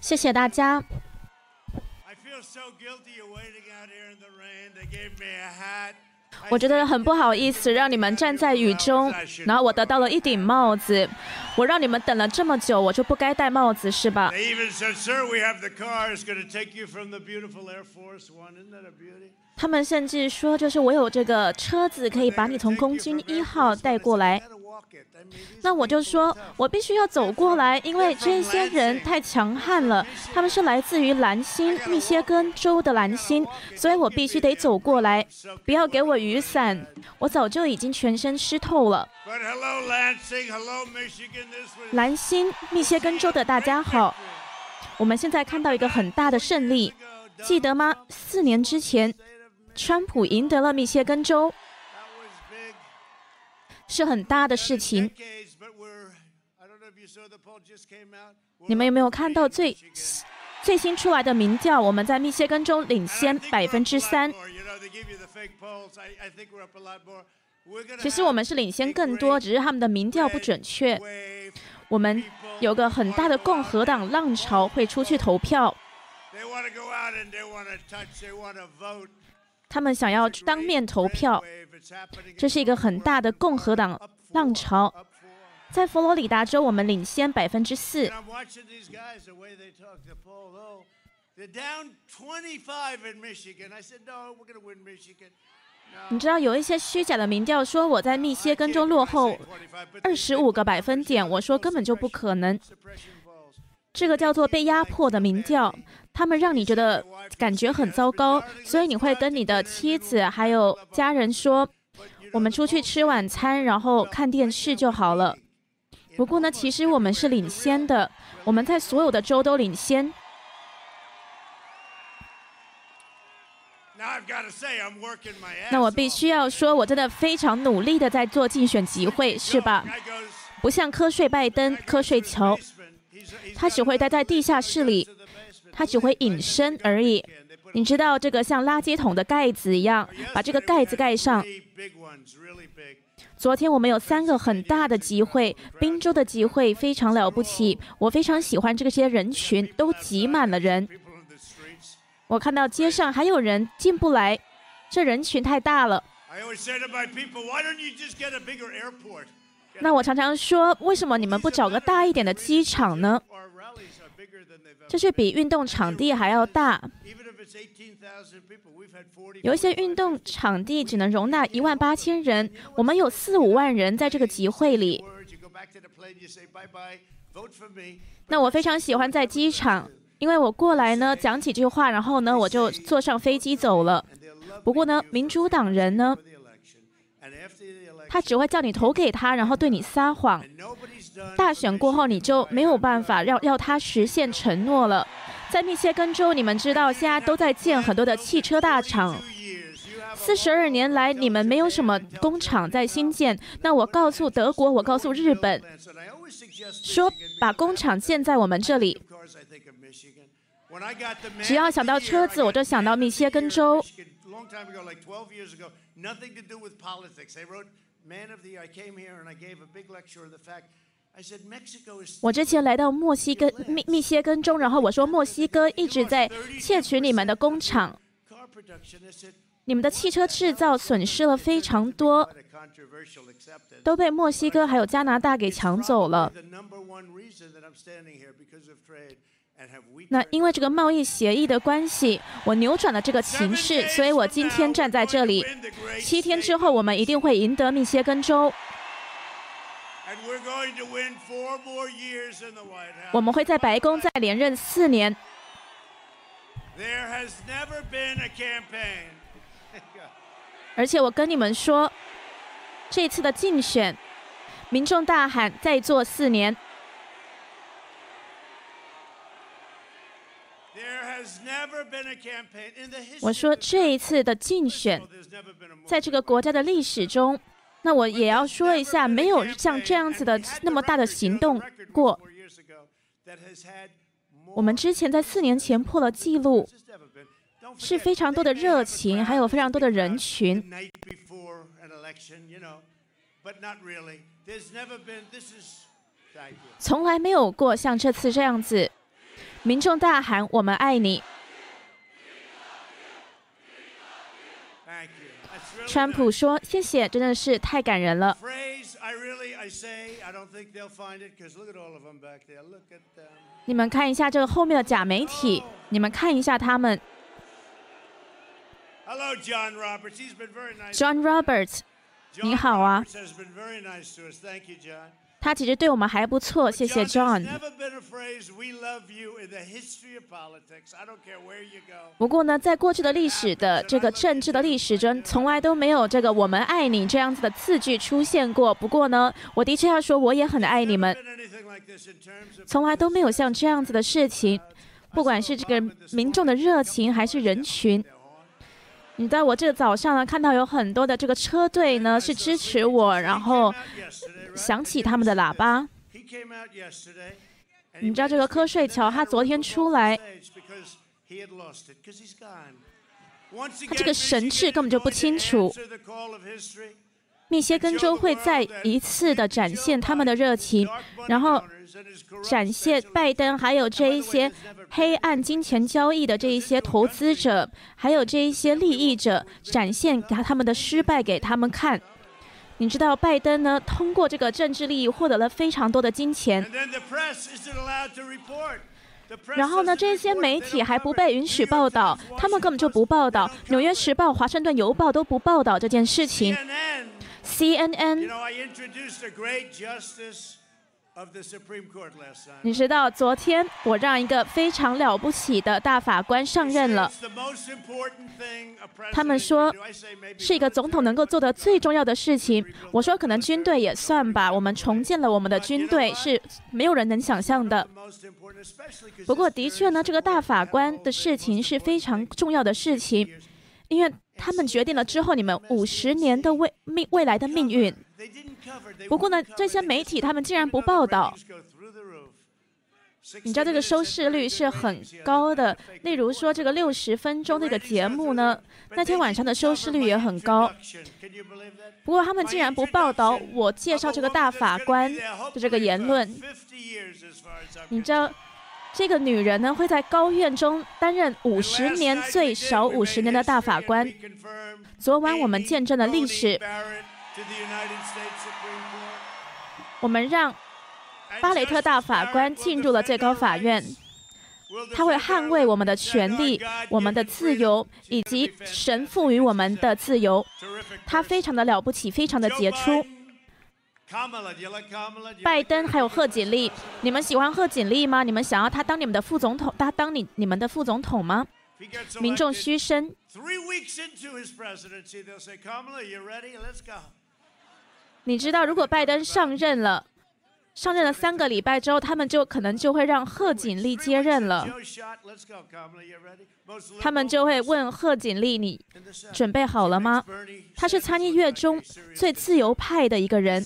谢谢大家。I feel so guilty away to get here in the rain. They gave me a hat。我觉得很不好意思让你们站在雨中。然后我得到了一顶帽子。我让你们等了这么久，我就不该戴帽子，是吧？他们甚至说，就是我有这个车子，可以把你从空军一号带过来。那我就说，我必须要走过来，因为这些人太强悍了，他们是来自于蓝星，密歇根州的蓝星，所以我必须得走过来。不要给我雨伞，我早就已经全身湿透了。蓝星，密歇根州的大家好，我们现在看到一个很大的胜利，记得吗？四年之前，川普赢得了密歇根州是很大的事情。你们有没有看到最最新出来的民调？我们在密歇根州领先百分之三。其实我们是领先更多，只是他们的民调不准确。我们有个很大的共和党浪潮，会出去投票，他们想要当面投票。这是一个很大的共和党浪潮。在佛罗里达州我们领先百分之四。你知道有一些虚假的民调说我在密歇根州落后二十五个百分点我说根本就不可能。这个叫做被压迫的民调，他们让你觉得感觉很糟糕，所以你会跟你的妻子还有家人说，我们出去吃晚餐，然后看电视就好了。不过呢，其实我们是领先的，我们在所有的州都领先。那我必须要说，我真的非常努力的在做竞选集会，是吧？不像瞌睡拜登、瞌睡乔，basement. He's, he's 他只会待在地下室里，他只会隐身而已。你知道这个像垃圾桶的盖子一样，把这个盖子盖上。昨天我们有三个很大的集会，宾州的集会非常了不起，我非常喜欢这些人群，都挤满了人。我看到街上还有人进不来，这人群太大了。那我常常说，为什么你们不找个大一点的机场呢？就是比运动场地还要大。有一些运动场地只能容纳一万八千人，我们有四五万人在这个集会里。那我非常喜欢在机场，因为我过来呢讲几句话，然后呢我就坐上飞机走了。不过呢，民主党人呢？他只会叫你投给他，然后对你撒谎。大选过后，你就没有办法要要他实现承诺了。在密歇根州，你们知道现在都在建很多的汽车大厂。四十二年来，你们没有什么工厂在新建。那我告诉德国，我告诉日本，说把工厂建在我们这里。只要想到车子，我就想到密歇根州。in。Michigan a long time ago, like 12 years ago. Nothing to do with politics. They wrote man of the. I came here and I gave a big lecture on the fact. I said Mexico is 我之前来到墨西哥密密歇根州，然后我说墨西哥一直在窃取你们的工厂你们的汽车制造损失了非常多.都被墨西哥还有加拿大给抢走了。那因为这个贸易协议的关系，我扭转了这个情势，所以我今天站在这里。七天之后，我们一定会赢得密歇根州。我们会在白宫再连任四年。而且我跟你们说，这次的竞选，民众大喊再做四年。我说这一次的竞选，在这个国家的历史中，那我也要说一下，没有像这样子的那么大的行动过。我们之前在四年前破了记录，是非常多的热情，还有非常多的人群。从来没有过像这次这样子。民众大喊：“我们爱你！”川普说：“谢谢，真的是太感人了。”你们看一下这个后面的假媒体，你们看一下他们。John Roberts，你好啊。他其实对我们还不错，谢谢 John。不过呢，在过去的历史的这个政治的历史中，从来都没有这个“我们爱你”这样子的字句出现过。不过呢，我的确要说，我也很爱你们。从来都没有像这样子的事情，不管是这个民众的热情，还是人群。你在我这个早上呢，看到有很多的这个车队呢是支持我，然后响起他们的喇叭。你知道这个瞌睡桥，他昨天出来，他这个神志根本就不清楚。密歇根州会再一次的展现他们的热情，然后。展现拜登，还有这一些黑暗金钱交易的这一些投资者，还有这一些利益者，展现他他们的失败给他们看。你知道，拜登呢，通过这个政治利益获得了非常多的金钱。然后呢，这些媒体还不被允许报道，他们根本就不报道。《纽约时报》《华盛顿邮报》都不报道这件事情。CNN。你知道，昨天我让一个非常了不起的大法官上任了。他们说是一个总统能够做的最重要的事情。我说可能军队也算吧，我们重建了我们的军队，是没有人能想象的。不过的确呢，这个大法官的事情是非常重要的事情，因为他们决定了之后你们五十年的未命未来的命运。不过呢，这些媒体他们竟然不报道。你知道这个收视率是很高的，例如说这个六十分钟这个节目呢，那天晚上的收视率也很高。不过他们竟然不报道我介绍这个大法官的这个言论。你知道这个女人呢会在高院中担任五十年最少五十年的大法官。昨晚我们见证了历史。我们让巴雷特大法官进入了最高法院，他会捍卫我们的权利、我们的自由以及神赋予我们的自由。他非常的了不起，非常的杰出。拜登还有贺锦丽，你们喜欢贺锦丽吗？你们想要他当你们的副总统，他当你你们的副总统吗？民众嘘声。你知道，如果拜登上任了，上任了三个礼拜之后，他们就可能就会让贺锦丽接任了。他们就会问贺锦丽：“你准备好了吗？”他是参议院中最自由派的一个人，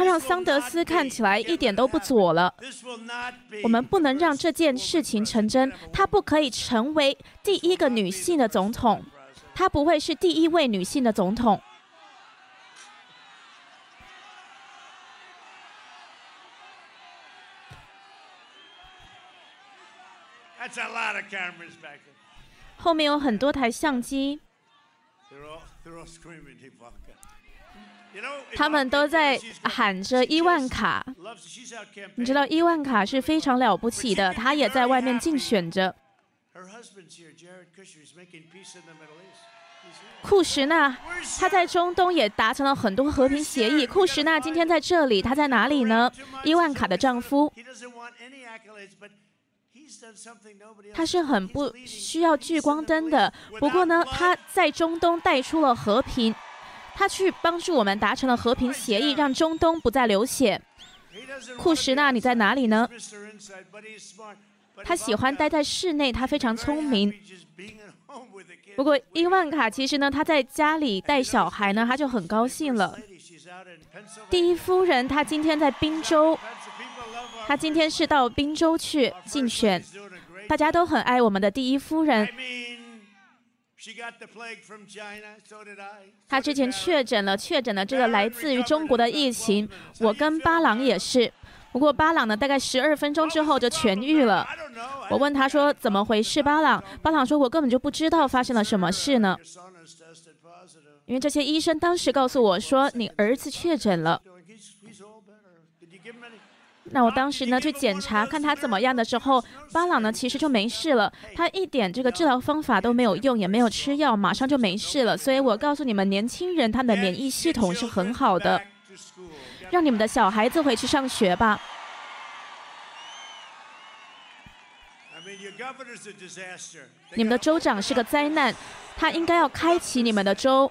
他让桑德斯看起来一点都不左了。我们不能让这件事情成真，他不可以成为第一个女性的总统，他不会是第一位女性的总统。后面有很多台相机，他们都在喊着伊万卡。你知道伊万卡是非常了不起的，他也在外面竞选着。库什纳，他在中东也达成了很多和平协议。库什纳今天在这里，他在哪里呢？伊万卡的丈夫。他是很不需要聚光灯的，不过呢，他在中东带出了和平，他去帮助我们达成了和平协议，让中东不再流血。库什纳，你在哪里呢？他喜欢待在室内，他非常聪明。不过伊万卡其实呢，他在家里带小孩呢，他就很高兴了。第一夫人，她今天在宾州。他今天是到宾州去竞选，大家都很爱我们的第一夫人。他之前确诊了，确诊了这个来自于中国的疫情。我跟巴朗也是，不过巴朗呢，大概十二分钟之后就痊愈了。我问他说：“怎么回事？”巴朗，巴朗说：“我根本就不知道发生了什么事呢，因为这些医生当时告诉我说你儿子确诊了。”那我当时呢去检查看他怎么样的时候，巴朗呢其实就没事了，他一点这个治疗方法都没有用，也没有吃药，马上就没事了。所以我告诉你们，年轻人他的免疫系统是很好的，让你们的小孩子回去上学吧。你们的州长是个灾难，他应该要开启你们的州，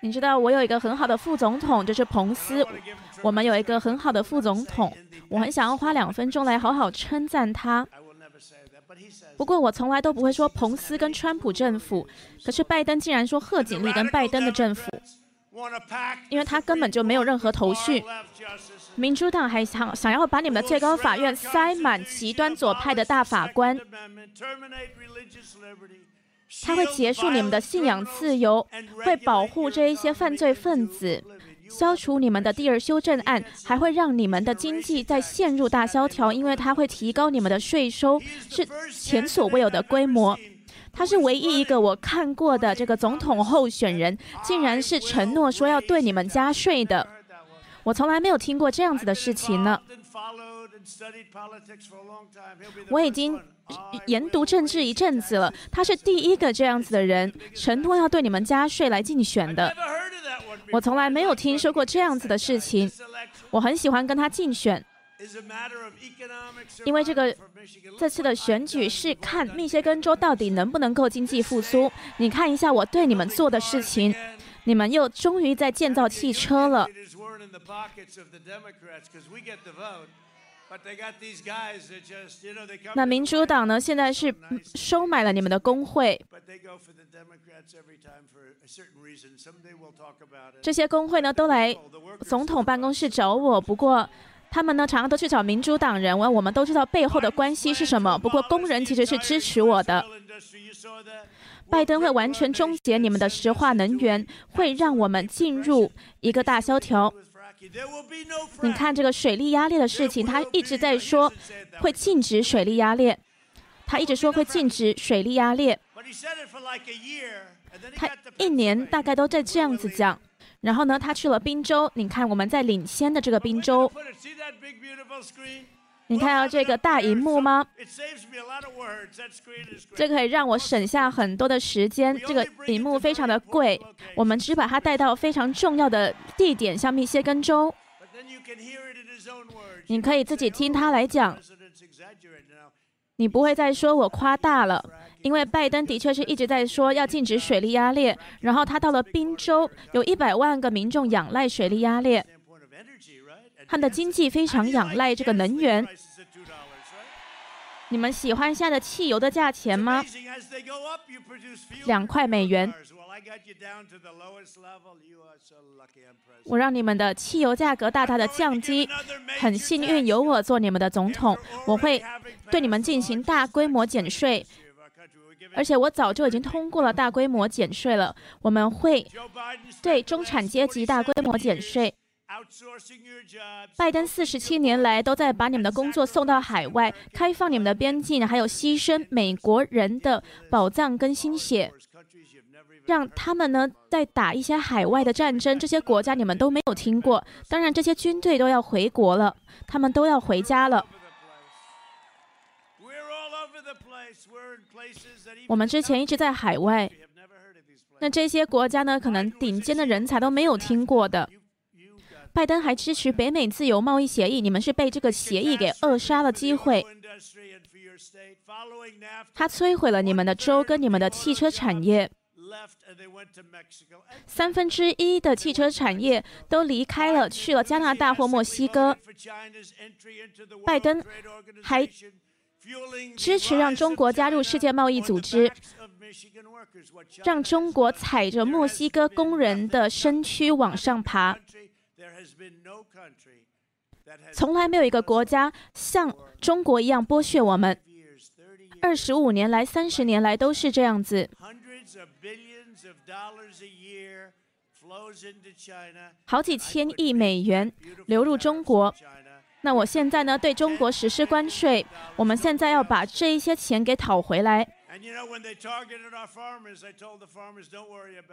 你知道我有一个很好的副总统，就是彭斯。我们有一个很好的副总统，我很想要花两分钟来好好称赞他。不过我从来都不会说彭斯跟川普政府，可是拜登竟然说贺锦丽跟拜登的政府，因为他根本就没有任何头绪。民主党还想想要把你们的最高法院塞满极端左派的大法官。他会结束你们的信仰自由，会保护这一些犯罪分子，消除你们的第二修正案，还会让你们的经济再陷入大萧条，因为他会提高你们的税收，是前所未有的规模。他是唯一一个我看过的这个总统候选人，竟然是承诺说要对你们加税的。我从来没有听过这样子的事情呢。我已经研读政治一阵子了，他是第一个这样子的人，承诺要对你们加税来竞选的。我从来没有听说过这样子的事情。我很喜欢跟他竞选，因为这个这次的选举是看密歇根州到底能不能够经济复苏。你看一下我对你们做的事情，你们又终于在建造汽车了。那民主党呢？现在是收买了你们的工会。这些工会呢，都来总统办公室找我。不过，他们呢，常常都去找民主党人。我我们都知道背后的关系是什么。不过，工人其实是支持我的。拜登会完全终结你们的石化能源，会让我们进入一个大萧条。你看这个水力压裂的事情，他一直在说会禁止水力压裂，他一直说会禁止水力压裂。他一年大概都在这样子讲。然后呢，他去了滨州。你看我们在领先的这个滨州，你看到这个大荧幕吗？这可以让我省下很多的时间。这个荧幕非常的贵，我们只把它带到非常重要的地点，像密歇根州。你可以自己听他来讲，你不会再说我夸大了，因为拜登的确是一直在说要禁止水力压裂，然后他到了宾州，有一百万个民众仰赖水力压裂，他的经济非常仰赖这个能源。你们喜欢现在的汽油的价钱吗？两块美元。我让你们的汽油价格大大的降低，很幸运有我做你们的总统，我会对你们进行大规模减税，而且我早就已经通过了大规模减税了。我们会对中产阶级大规模减税。拜登四十七年来都在把你们的工作送到海外，开放你们的边境，还有牺牲美国人的宝藏跟心血，让他们呢在打一些海外的战争。这些国家你们都没有听过，当然这些军队都要回国了，他们都要回家了。我们之前一直在海外，那这些国家呢，可能顶尖的人才都没有听过的。拜登还支持北美自由贸易协议，你们是被这个协议给扼杀了机会。他摧毁了你们的州跟你们的汽车产业，三分之一的汽车产业都离开了，去了加拿大或墨西哥。拜登还支持让中国加入世界贸易组织，让中国踩着墨西哥工人的身躯往上爬。从来没有一个国家像中国一样剥削我们。二十五年来、三十年来都是这样子。好几千亿美元流入中国。那我现在呢，对中国实施关税。我们现在要把这一些钱给讨回来。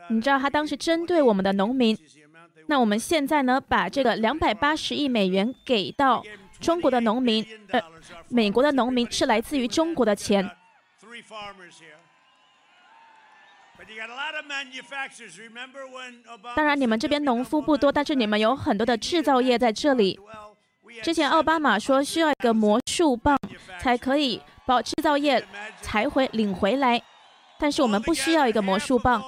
你知道他当时针对我们的农民。那我们现在呢，把这个两百八十亿美元给到中国的农民。呃，美国的农民是来自于中国的钱。当然，你们这边农夫不多，但是你们有很多的制造业在这里。之前奥巴马说需要一个魔术棒才可以把制造业才回领回来，但是我们不需要一个魔术棒。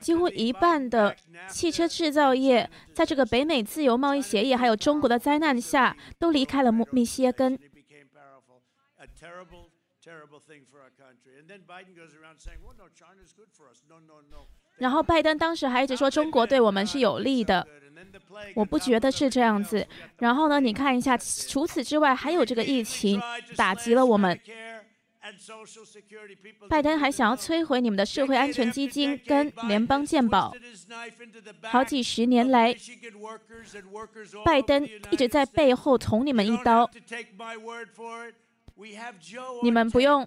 几乎一半的汽车制造业在这个北美自由贸易协议还有中国的灾难下都离开了密密歇根。然后拜登当时还一直说中国对我们是有利的，我不觉得是这样子。然后呢，你看一下，除此之外还有这个疫情打击了我们。拜登还想要摧毁你们的社会安全基金跟联邦健保。好几十年来，拜登一直在背后捅你们一刀。你们不用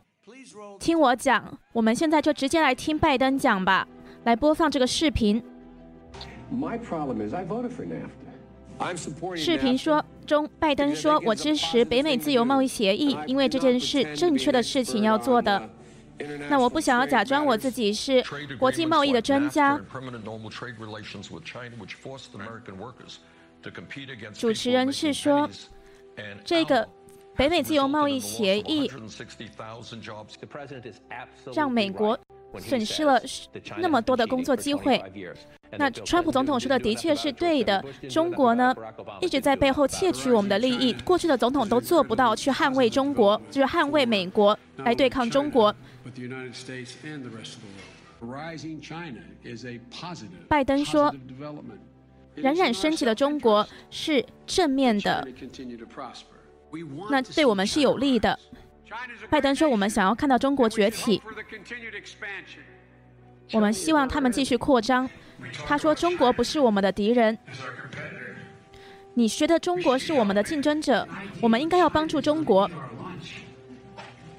听我讲，我们现在就直接来听拜登讲吧。来播放这个视频。视频说中，拜登说：“我支持北美自由贸易协议，因为这件事正确的事情要做的。”那我不想要假装我自己是国际贸易的专家。主持人是说，这个北美自由贸易协议让美国。损失了那么多的工作机会。那川普总统说的的确是对的。中国呢一直在背后窃取我们的利益，过去的总统都做不到去捍卫中国，就是捍卫美国来对抗中国。拜登说，冉冉升起的中国是正面的，那对我们是有利的。拜登说：“我们想要看到中国崛起，我们希望他们继续扩张。”他说：“中国不是我们的敌人。”你觉得中国是我们的竞争者？我们应该要帮助中国。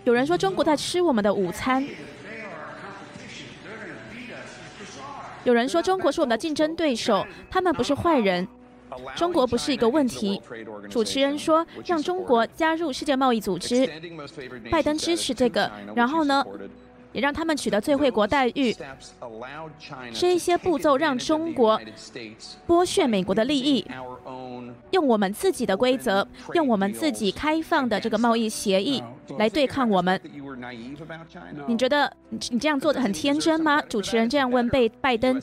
有人说中国在吃我们的午餐。有人说中国是我们的竞争对手，他们不是坏人。中国不是一个问题。主持人说，让中国加入世界贸易组织，拜登支持这个。然后呢，也让他们取得最惠国待遇。这一些步骤让中国剥削美国的利益，用我们自己的规则，用我们自己开放的这个贸易协议来对抗我们。你觉得你这样做的很天真吗？主持人这样问被拜登。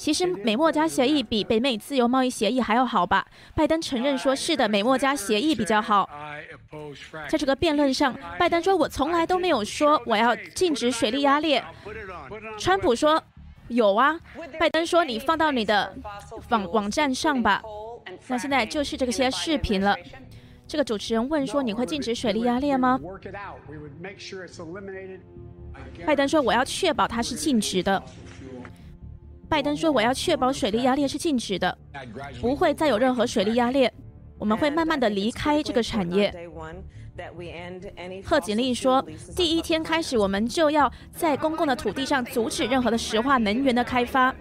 其实美墨加协议比北美自由贸易协议还要好吧？拜登承认说是的，美墨加协议比较好。在这个辩论上，拜登说：“我从来都没有说我要禁止水力压裂。”川普说：“有啊。”拜登说：“你放到你的网网站上吧。”那现在就是这些视频了。这个主持人问说：“你会禁止水力压裂吗？”拜登说：“我要确保它是禁止的。”拜登说：“我要确保水力压裂是禁止的，不会再有任何水力压裂。我们会慢慢的离开这个产业。”贺锦丽说：“第一天开始，我们就要在公共的土地上阻止任何的石化能源的开发。”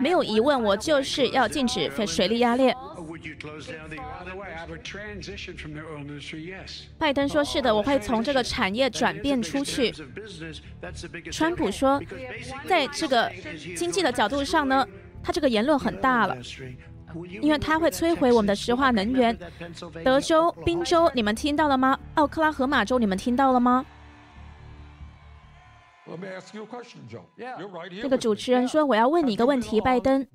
没有疑问，我就是要禁止水力压裂。拜登说：“是的，我会从这个产业转变出去。”川普说：“在这个经济的角度上呢，他这个言论很大了，因为他会摧毁我们的石化能源。”德州、宾州，你们听到了吗？奥克拉荷马州，你们听到了吗？那个主持人说：“我要问你一个问题，拜登。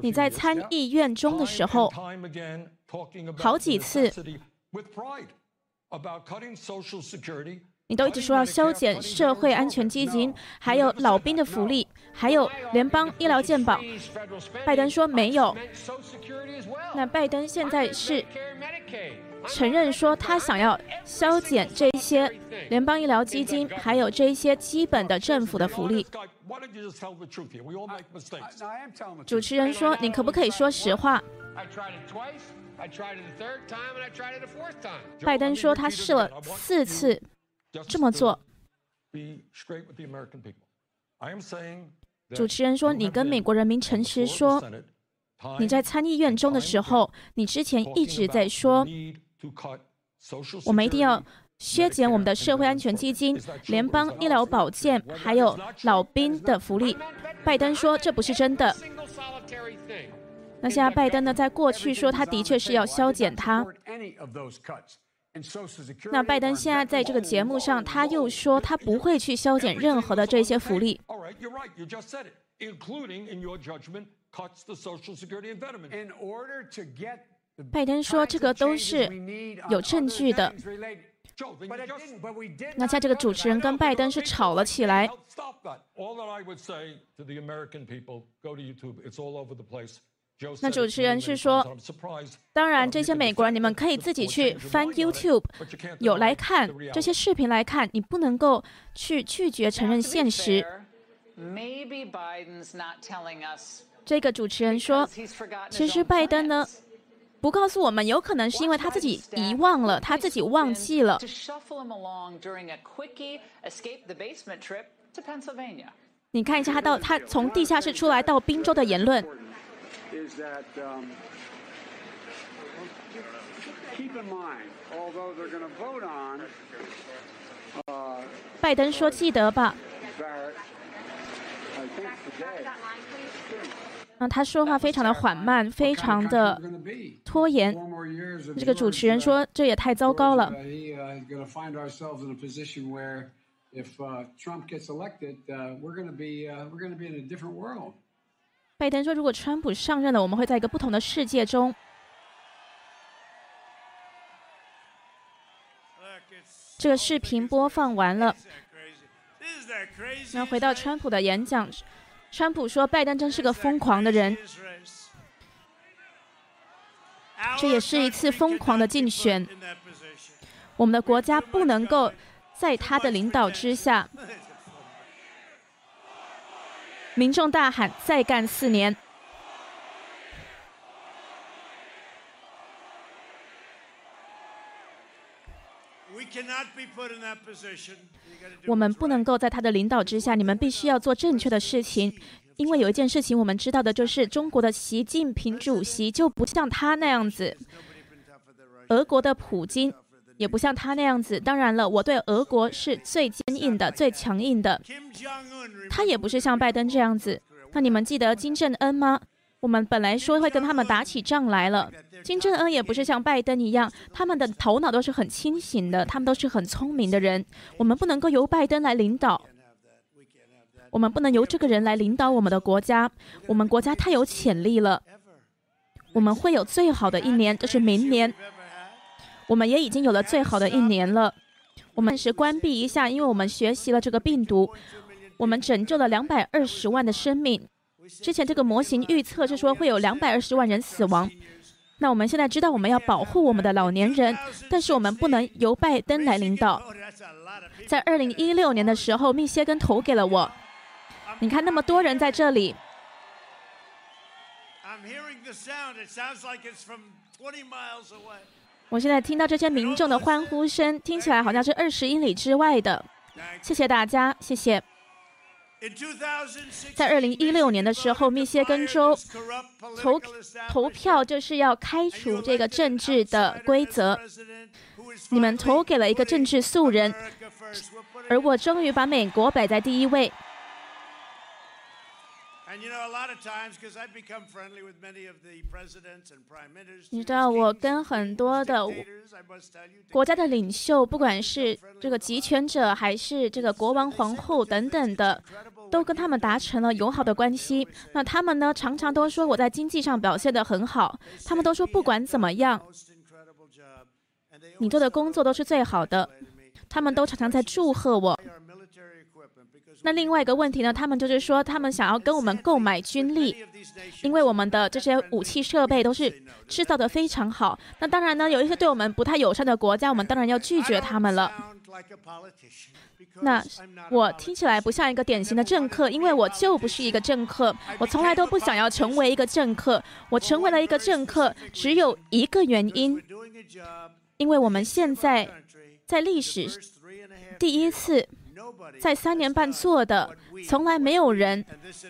你在参议院中的时候，好几次，你都一直说要削减社会安全基金，还有老兵的福利，还有联邦医疗健保。拜登说没有。那拜登现在是？”承认说他想要削减这些联邦医疗基金，还有这一些基本的政府的福利。主持人说：“你可不可以说实话？”拜登说他试了四次这么做。主持人说：“你跟美国人民诚实说，你在参议院中的时候，你之前一直在说。”我们一定要削减我们的社会安全基金、联邦医疗保健，还有老兵的福利。拜登说这不是真的。那现在拜登呢？在过去说他的确是要削减它。那拜登现在在这个节目上，他又说他不会去削减任何的这些福利。拜登说：“这个都是有证据的。”那在这个主持人跟拜登是吵了起来。那主持人是说：“当然，这些美国人你们可以自己去翻 YouTube，有来看这些视频来看，你不能够去拒绝承认现实。”这个主持人说：“其实拜登呢？”不告诉我们，有可能是因为他自己遗忘了，他自己忘记了。你看一下他到他从地下室出来到宾州的言论。拜登说：“记得吧。”那他说话非常的缓慢，非常的拖延。这个主持人说：“这也太糟糕了。”拜登说：“如果川普上任了，我们会在一个不同的世界中。”这个视频播放完了。那回到川普的演讲。川普说：“拜登真是个疯狂的人，这也是一次疯狂的竞选。我们的国家不能够在他的领导之下。”民众大喊：“再干四年！”我们不能够在他的领导之下，你们必须要做正确的事情。因为有一件事情我们知道的就是，中国的习近平主席就不像他那样子，俄国的普京也不像他那样子。当然了，我对俄国是最坚硬的、最强硬的。他也不是像拜登这样子。那你们记得金正恩吗？我们本来说会跟他们打起仗来了。金正恩也不是像拜登一样，他们的头脑都是很清醒的，他们都是很聪明的人。我们不能够由拜登来领导，我们不能由这个人来领导我们的国家。我们国家太有潜力了，我们会有最好的一年，这是明年。我们也已经有了最好的一年了。我们暂时关闭一下，因为我们学习了这个病毒，我们拯救了两百二十万的生命。之前这个模型预测是说会有两百二十万人死亡，那我们现在知道我们要保护我们的老年人，但是我们不能由拜登来领导。在二零一六年的时候，密歇根投给了我。你看那么多人在这里，我现在听到这些民众的欢呼声，听起来好像是二十英里之外的。谢谢大家，谢谢。在二零一六年的时候，密歇根州投投票就是要开除这个政治的规则。你们投给了一个政治素人，而我终于把美国摆在第一位。你知道，我跟很多的 you, 国家的领袖，不管是这个集权者，还是这个国王、皇后等等的，都跟他们达成了友好的关系。那他们呢，常常都说我在经济上表现得很好，他们都说不管怎么样. And 你做的工作都是最好的。他们都常常在祝贺我。那另外一个问题呢，他们就是说，他们想要跟我们购买军力，因为我们的这些武器设备都是制造的非常好。那当然呢，有一些对我们不太友善的国家，我们当然要拒绝他们了。那我听起来不像一个典型的政客，因为我就不是一个政客，我从来都不想要成为一个政客。我成为了一个政客，只有一个原因因为我们现在在历史第一次在三年半做的从来没有人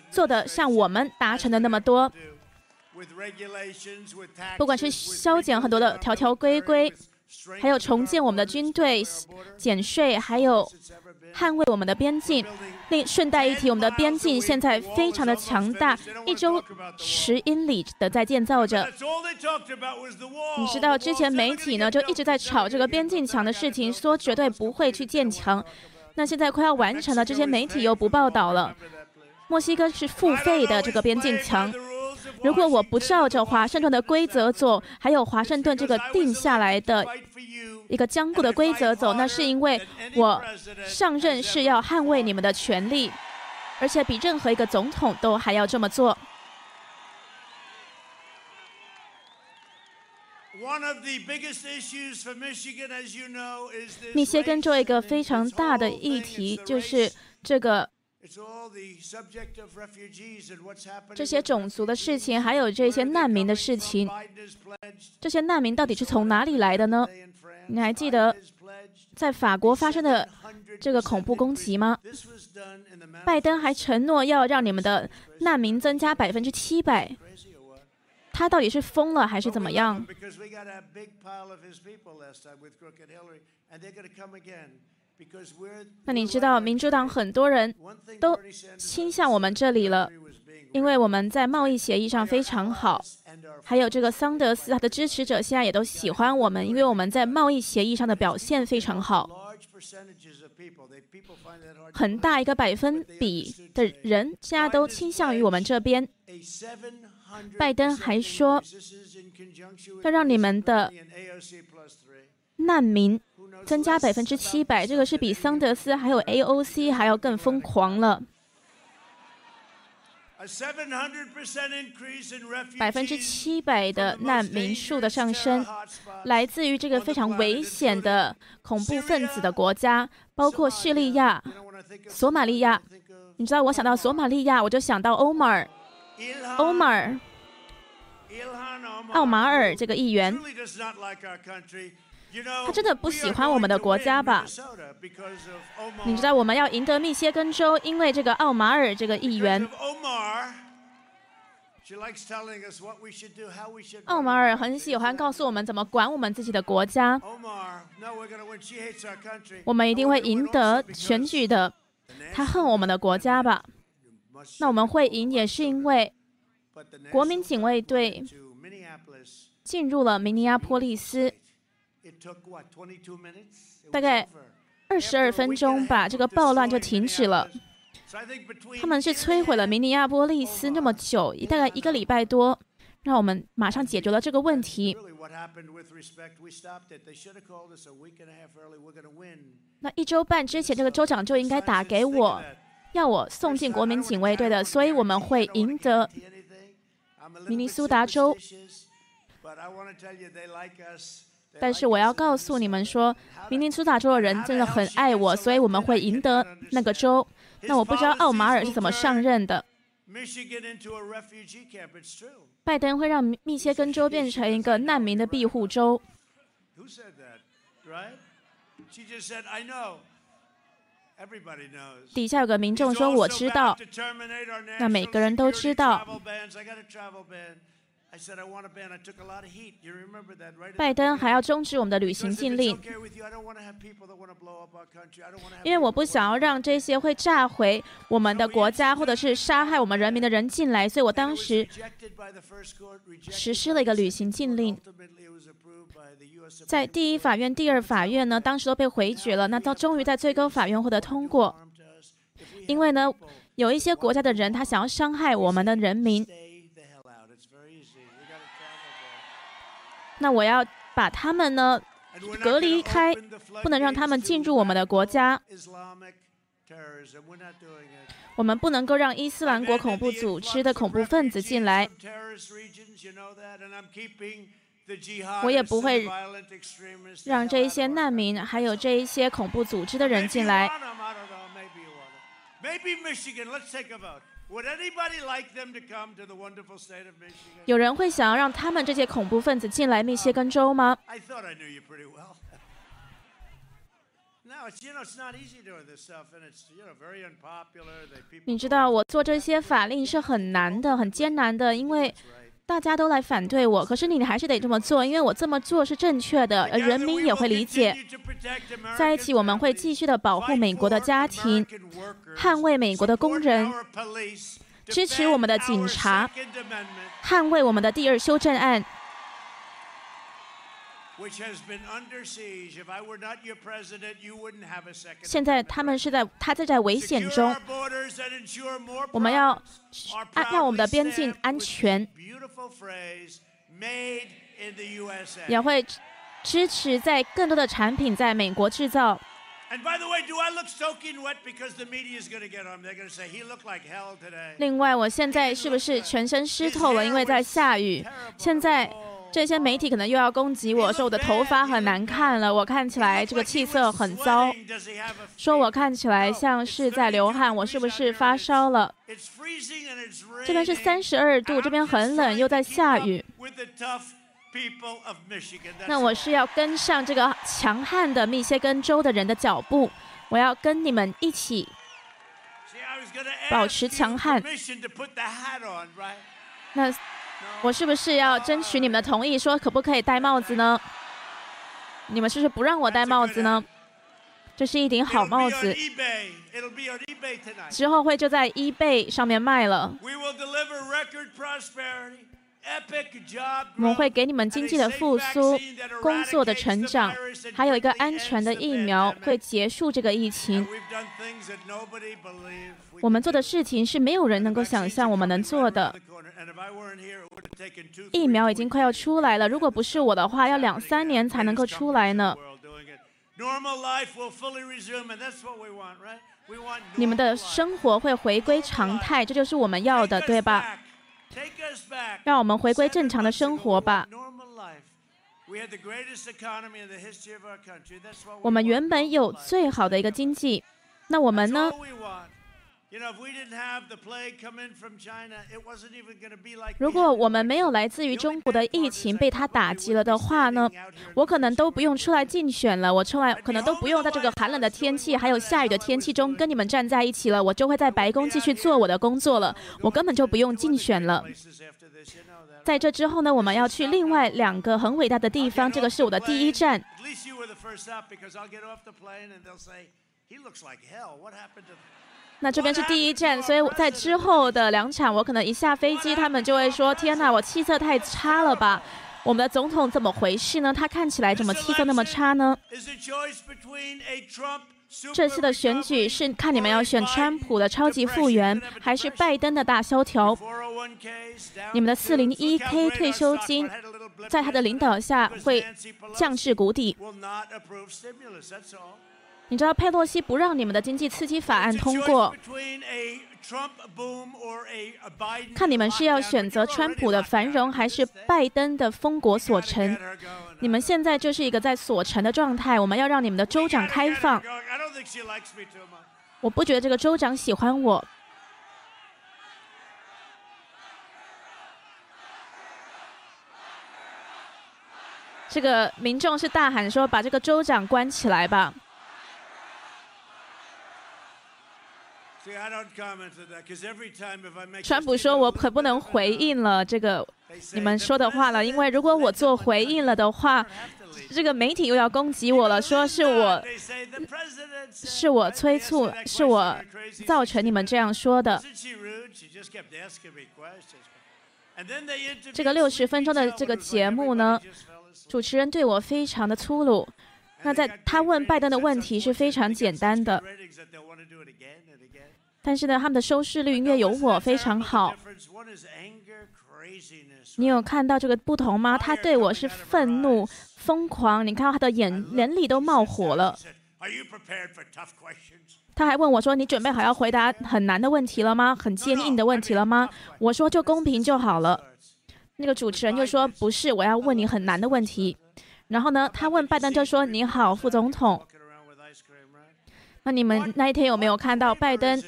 做的像我们达成的那么多。不管是削减很多的条条规规还有重建我们的军队减税还有捍卫我们的边境那顺带一提我们的边境现在非常的强大一周十英里的在建造着你知道之前媒体呢就一直在炒这个边境墙的事情说绝对不会去建墙那现在快要完成了，这些媒体又不报道了。墨西哥是付费的，这个边境墙如果我不照着华盛顿的规则走，还有华盛顿这个定下来的一个坚固的规则走，那是因为我上任是要捍卫你们的权利，而且比任何一个总统都还要这么做。密歇根做一个非常大的议题，就是这个这些种族的事情，还有这些难民的事情。这些难民到底是从哪里来的呢？你还记得在法国发生的这个恐怖攻击吗？拜登还承诺要让你们的难民增加百分之七百。他到底是疯了还是怎么样？那你知道民主党很多人都倾向我们这里了因为我们在贸易协议上非常好还有这个桑德斯他的支持者现在也都喜欢我们因为我们在贸易协议上的表现非常好很大一个百分比的人现在都倾向于我们这边拜登还说，要让你们的难民增加百分之七百。这个是比桑德斯还有 AOC 还要更疯狂了。百分之七百的难民数的上升，来自于这个非常危险的恐怖分子的国家，包括叙利亚、索马利亚。你知道我想到索马利亚，我就想到欧马尔。omar 奥马尔这个议员。他真的不喜欢我们的国家吧。你知道我们要赢得密歇根州因为这个奥马尔这个议员。奥马尔很喜欢告诉我们怎么管我们自己的国家。我们一定会赢得选举的他恨我们的国家吧。那我们会赢，也是因为国民警卫队进入了明尼阿波利斯，大概二十二分钟把这个暴乱就停止了。他们是摧毁了明尼阿波利斯那么久，大概一个礼拜多，让我们马上解决了这个问题。那一周半之前，这个州长就应该打给我。要我送进国民警卫队的，所以我们会赢得明尼苏达州。但是我要告诉你们说，明尼苏达州的人真的很爱我，所以我们会赢得那个州。那我不知道奥马尔是怎么上任的。Michigan into a refugee camp. It's true. 拜登会让密歇根州变成一个难民的庇护州。底下有个民众说我知道。那每个人都知道。拜登还要终止我们的旅行禁令，因为我不想要让这些会炸毁我们的国家或者是杀害我们人民的人进来，所以我当时实施了一个旅行禁令。在第一法院、第二法院呢，当时都被回绝了，那到终于在最高法院获得通过，因为呢，有一些国家的人他想要伤害我们的人民。那我要把他们呢隔离开，不能让他们进入我们的国家。我们不能够让伊斯兰国恐怖组织的恐怖分子进来。我也不会让这一些难民，还有这一些恐怖组织的人进来。Would anybody like them to come to the wonderful state of Michigan? 有人会想要让他们这些恐怖分子进来密歇根州吗？I thought I knew you pretty well. no, it's you know it's not easy doing this stuff, and it's you know very unpopular. that people. 你知道我做这些法令是很难的、很艰难的，因为 That's right. 大家都来反对我，可是你还是得这么做，因为我这么做是正确的，而人民也会理解，在一起我们会继续的保护美国的家庭，捍卫美国的工人，支持我们的警察，捍卫我们的第二修正案。现在他们是在，他在在危险中我们要让我们的边境安全 the，beautiful phrase, "Made in the USA." 也会支持在更多的产品在美国制造。I. 另外，我现在是不是全身湿透了？因为在下雨。现在这些媒体可能又要攻击我说我的头发很难看了我看起来这个气色很糟。说我看起来像是在流汗我是不是发烧了？这边是三十二度这边很冷又在下雨。那我是要跟上这个强悍的密歇根州的人的脚步我要跟你们一起保持强悍。那我是不是要争取你们的同意，说可不可以戴帽子呢？你们是不是不让我戴帽子呢？这是一顶好帽子.之后会就在 eBay 上面卖了。我们会给你们经济的复苏工作的成长还有一个安全的疫苗会结束这个疫情。我们做的事情是没有人能够想象我们能做的。疫苗已经快要出来了如果不是我的话要两三年才能够出来呢。你们的生活会回归常态这就是我们要的对吧？让我们回归正常的生活吧。我们原本有最好的一个经济那我们呢？如 we 果 had 我们没有来自于中国的疫情被它打击了的话呢，我可能都不用出来竞选了，我出来可能都不用在这个寒冷的天气还有下雨的天气中跟你们站在一起了，我就会在白宫继续做我的工作了，我根本就不用竞选了。you know. 在这之后呢，我们要去另外两个很伟大的地方，这个是我的第一站。那这边是第一站，所以在之后的两场，我可能一下飞机，他们就会说：‘天呐，我气色太差了吧！’我们的总统怎么回事呢？他看起来怎么气色那么差呢？这次的选举是看你们要选川普的超级复原，还是拜登的大萧条。你们的 401K 退休金在他的领导下会降至谷底。你知道佩洛西不让你们的经济刺激法案通过，看你们是要选择川普的繁荣，还是拜登的封国锁城。你们现在就是一个在锁城的状态，我们要让你们的州长开放。我不觉得这个州长喜欢我。这个民众是大喊说：“把这个州长关起来吧！”川普说：“我可不能回应了这个你们说的话了，因为如果我做回应了的话，这个媒体又要攻击我了，说是我是我催促，是我造成你们这样说的。”这个六十分钟的这个节目呢，主持人对我非常的粗鲁。那在他问拜登的问题是非常简单的，但是呢，他们的收视率越有我非常好。你有看到这个不同吗？他对我是愤怒、疯狂，你看到他的眼眼里都冒火了。他还问我说：“你准备好要回答很难的问题了吗？很坚硬的问题了吗？”我说：“就公平就好了。”那个主持人就说：“不是，我要问你很难的问题。”然后呢，他问拜登就说：“你好，副总统。”那你们那一天有没有看到拜登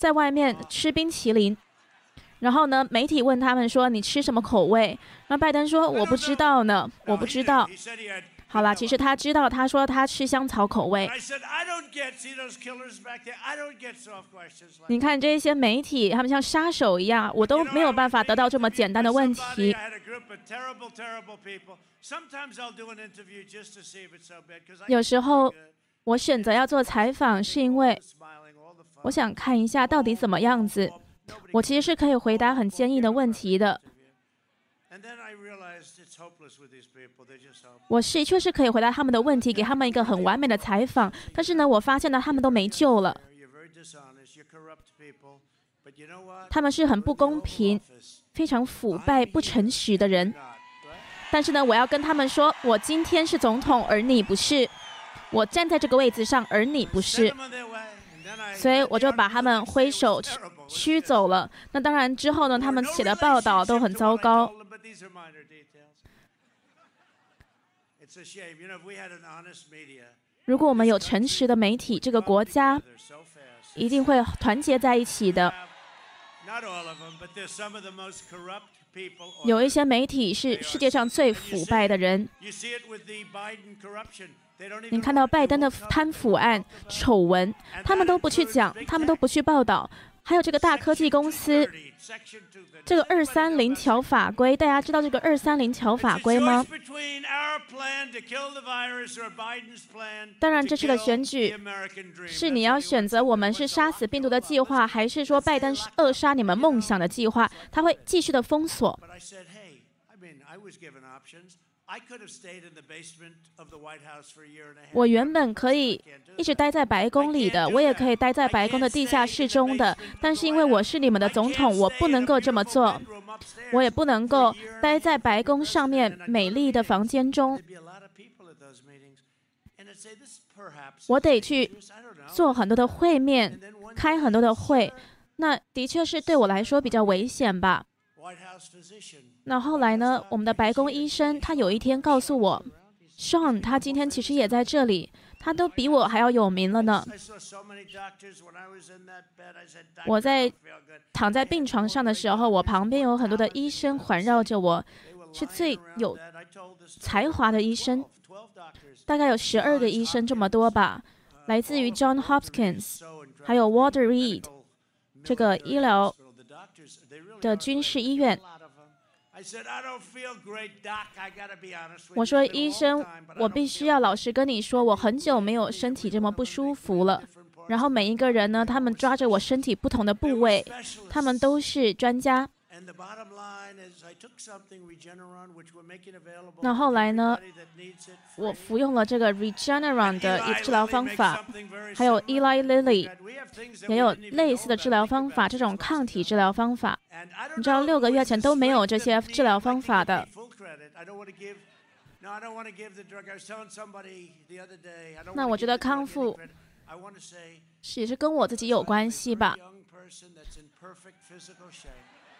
在外面吃冰淇淋？然后呢，媒体问他们说：“你吃什么口味？”那拜登说：“我不知道呢，我不知道。”好了，其实他知道，他说他吃香草口味。你看这些媒体，他们像杀手一样，我都没有办法得到这么简单的问题。有时候我选择要做采访，是因为我想看一下到底怎么样子。我其实是可以回答很坚毅的问题的。我是确实可以回答他们的问题，给他们一个很完美的采访。但是呢，我发现呢，他们都没救了。他们是很不公平、非常腐败、不诚实的人。但是呢，我要跟他们说，我今天是总统，而你不是。我站在这个位置上，而你不是。所以我就把他们挥手驱走了。那当然之后呢，他们写的报道都很糟糕。如果我们有诚实的媒体，这个国家一定会团结在一起的。有一些媒体是世界上最腐败的人。你看到拜登的贪腐案、丑闻，他们都不去讲，他们都不去报道。还有这个大科技公司，这个二三零条法规，大家知道这个二三零条法规吗？当然，这次的选举是你要选择我们是杀死病毒的计划，还是说拜登是扼杀你们梦想的计划？他会继续的封锁。我原本可以一直待在白宫里的，我也可以待在白宫的地下室中的，但是因为我是你们的总统，我不能够这么做，我也不能够待在白宫上面美丽的房间中，我得去做很多的会面，开很多的会，那的确是对我来说比较危险吧。那后来呢？我们的白宫医生他有一天告诉我，Sean，他今天其实也在这里，他都比我还要有名了呢。我在躺在病床上的时候，我旁边有很多的医生环绕着我，是最有才华的医生，大概有十二个医生这么多吧，来自于 John Hopkins，还有 Walter Reed 这个医疗的军事医院。我说医生，我必须要老实跟你说，我很久没有身体这么不舒服了。然后每一个人呢，他们抓着我身体不同的部位，他们都是专家。那后来呢？我服用了这个 Regeneron 的治疗方法，还有 Eli Lilly 也有类似的治疗方法，这种抗体治疗方法。你知道六个月前都没有这些治疗方法的。那我觉得康复是也是跟我自己有关系吧。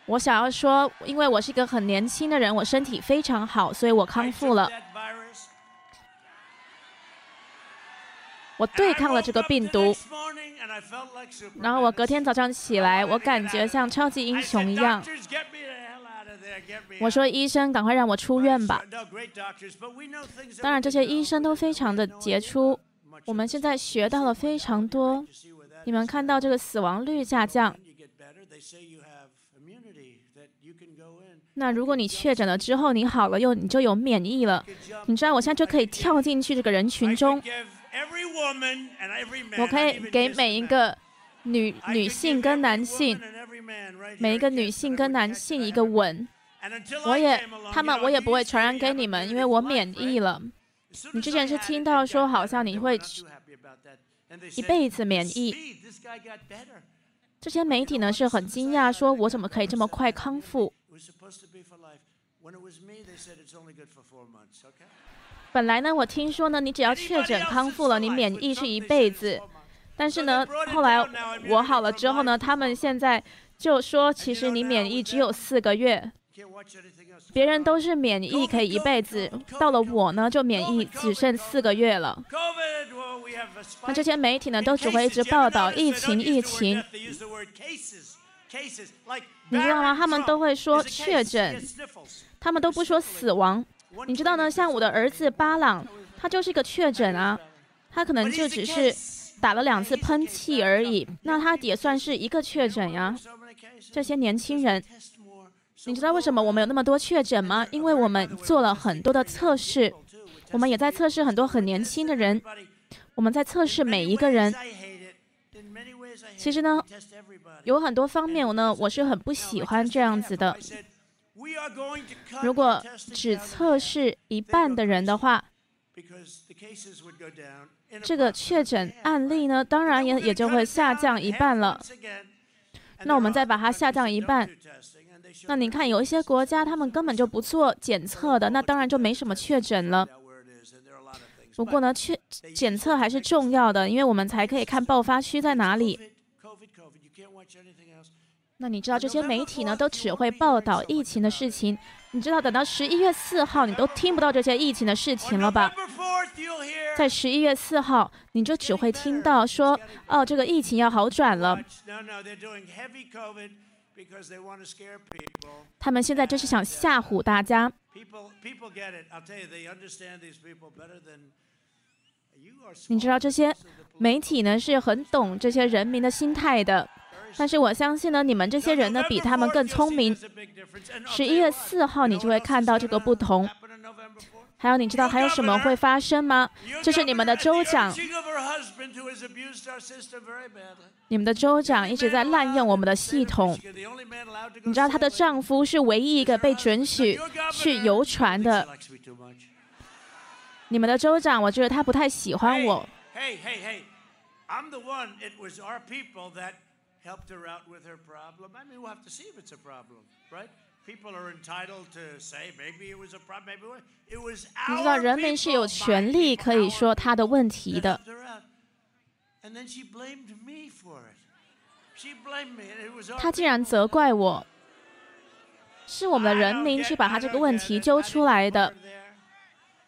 我想要说，因为我是一个很年轻的人，我身体非常好，所以我康复了。我对抗了这个病毒，然后我隔天早上起来，我感觉像超级英雄一样。我说：“医生，赶快让我出院吧。”当然，这些医生都非常的杰出。我们现在学到了非常多。你们看到这个死亡率下降。那如果你确诊了之后你好了，又你就有免疫了。你知道我现在就可以跳进去这个人群中，我可以给每一个女女性跟男性，每一个女性跟男性一个吻。我也他们我也不会传染给你们，因为我免疫了。你之前是听到说好像你会一辈子免疫，这些媒体呢是很惊讶，说我怎么可以这么快康复？本来呢，我听说呢，你只要确诊康复了，你免疫是一辈子。但是呢，后来我好了之后呢，他们现在就说，其实你免疫只有四个月。别人都是免疫可以一辈子，到了我呢，就免疫只剩四个月了。那这些媒体呢，都只会一直报道疫情，疫情。你知道吗？他们都会说确诊，他们都不说死亡。你知道呢？像我的儿子巴朗，他就是一个确诊啊，他可能就只是打了两次喷嚏而已，那他也算是一个确诊呀。这些年轻人，你知道为什么我们有那么多确诊吗？因为我们做了很多的测试，我们也在测试很多很年轻的人，我们在测试每一个人。其实呢，有很多方面，我呢我是很不喜欢这样子的。如果只测试一半的人的话，这个确诊案例呢，当然也也就会下降一半了。那我们再把它下降一半，那你看有一些国家他们根本就不做检测的，那当然就没什么确诊了。不过呢，确检测还是重要的，因为我们才可以看爆发区在哪里。那你知道这些媒体呢，都只会报道疫情的事情。你知道，等到十一月四号，你都听不到这些疫情的事情了吧？在十一月四号，你就只会听到说，哦，这个疫情要好转了。他们现在就是想吓唬大家。你知道这些媒体呢，是很懂这些人民的心态的。但是我相信呢，你们这些人呢比他们更聪明。十一月四号你就会看到这个不同。还有你知道还有什么会发生吗？就是你们的州长，你们的州长一直在滥用我们的系统。你知道她的丈夫是唯一一个被准许去游船的。你们的州长，我觉得他不太喜欢我。你知道人民是有权利可以说他的问题的，他竟然责怪我是我们的人民去把他这个问题揪出来的。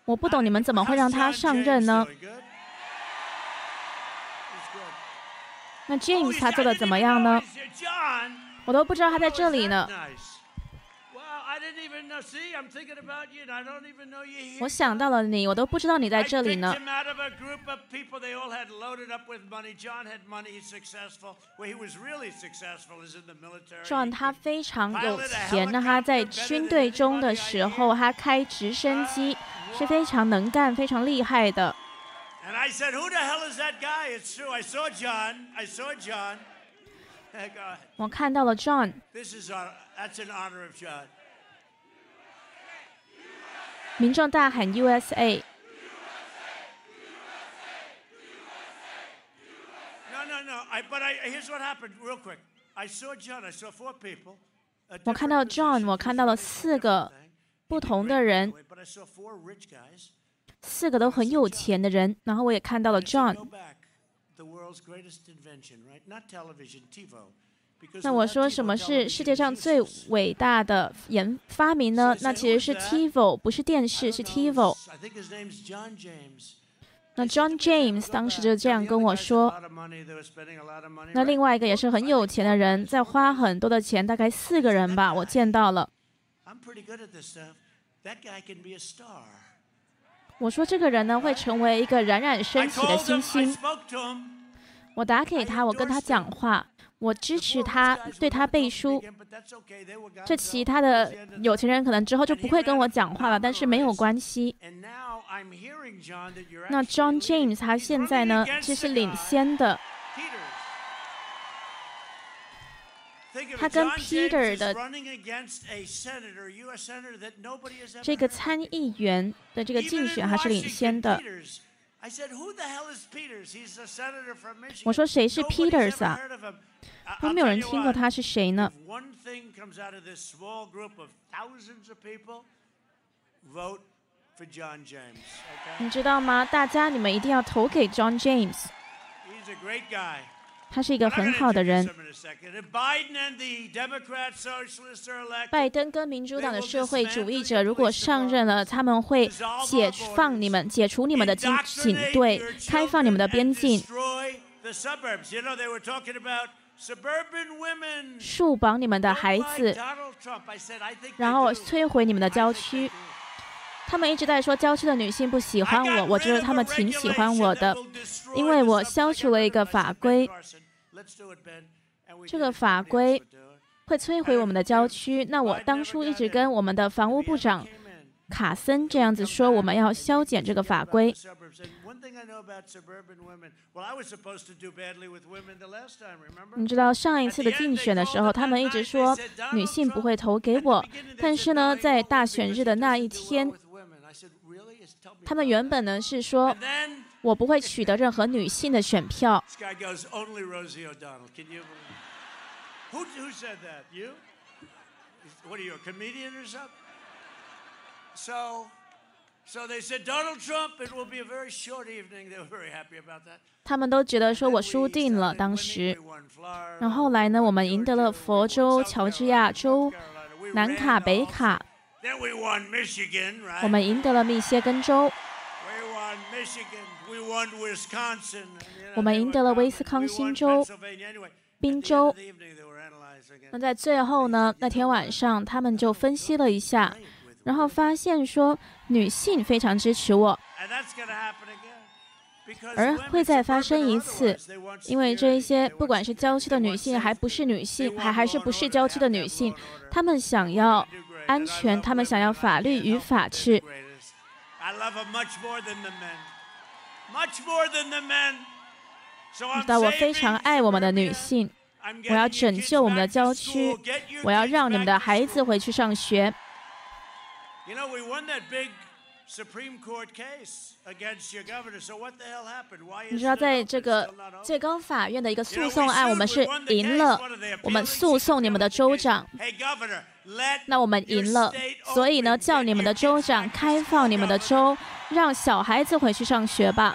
我不懂你们怎么会让他上任呢？那 James 他做的怎么样呢？我都不知道他在这里呢。我想到了你，我都不知道你在这里呢。John 他非常有钱，那他在军队中的时候，他开直升机，是非常能干、非常厉害的。And I said, Who the 民众大喊 USA。我看到 John，我看到了四个不同的人。四个都很有钱的人，然后我也看到了 John。那我说什么是世界上最伟大的研发明呢？那其实是 TiVo，不是电视，是 TiVo。那 John James 当时就这样跟我说。那另外一个也是很有钱的人，在花很多的钱，大概四个人吧，我见到了。我说这个人呢会成为一个冉冉升起的星星。我打给他，我跟他讲话，我支持他，对他背书。这其他的有钱人可能之后就不会跟我讲话了，但是没有关系。那 John James 他现在呢，这是领先的。他跟 Peter 的这个参议员的这个竞选还是领先的。我说谁是 Peters 啊？都没有人听过他是谁呢？你知道吗？大家你们一定要投给 John James。他是一个很好的人。拜登跟民主党的社会主义者如果上任了，他们会解放你们，解除你们的警警队，开放你们的边境，束绑你们的孩子，然后摧毁你们的郊区。他们一直在说郊区的女性不喜欢我，我觉得他们挺喜欢我的，因为我消除了一个法规。这个法规会摧毁我们的郊区。那我当初一直跟我们的房屋部长卡森这样子说，我们要削减这个法规。你知道上一次的竞选的时候，他们一直说女性不会投给我，但是呢，在大选日的那一天，他们原本呢是说。我不会取得任何女性的选票。他们都觉得说我输定了，当时。然后来呢，我们赢得了佛州、乔治亚州、南卡、北卡。我们赢得了密歇根州。我们赢得了威斯康星州、宾州。那在最后呢？那天晚上，他们就分析了一下，然后发现说女性非常支持我，而会再发生一次，因为这一些不管是郊区的女性，还不是女性，还还是不是郊区的女性，她们想要安全，他们想要法律与法治。知道我非常爱我们的女性，我要拯救我们的郊区，我要让你们的孩子回去上学。你知道，在这个最高法院的一个诉讼案，我们是赢了，我们诉讼你们的州长，那我们赢了，所以呢，叫你们的州长开放你们的州，让小孩子回去上学吧。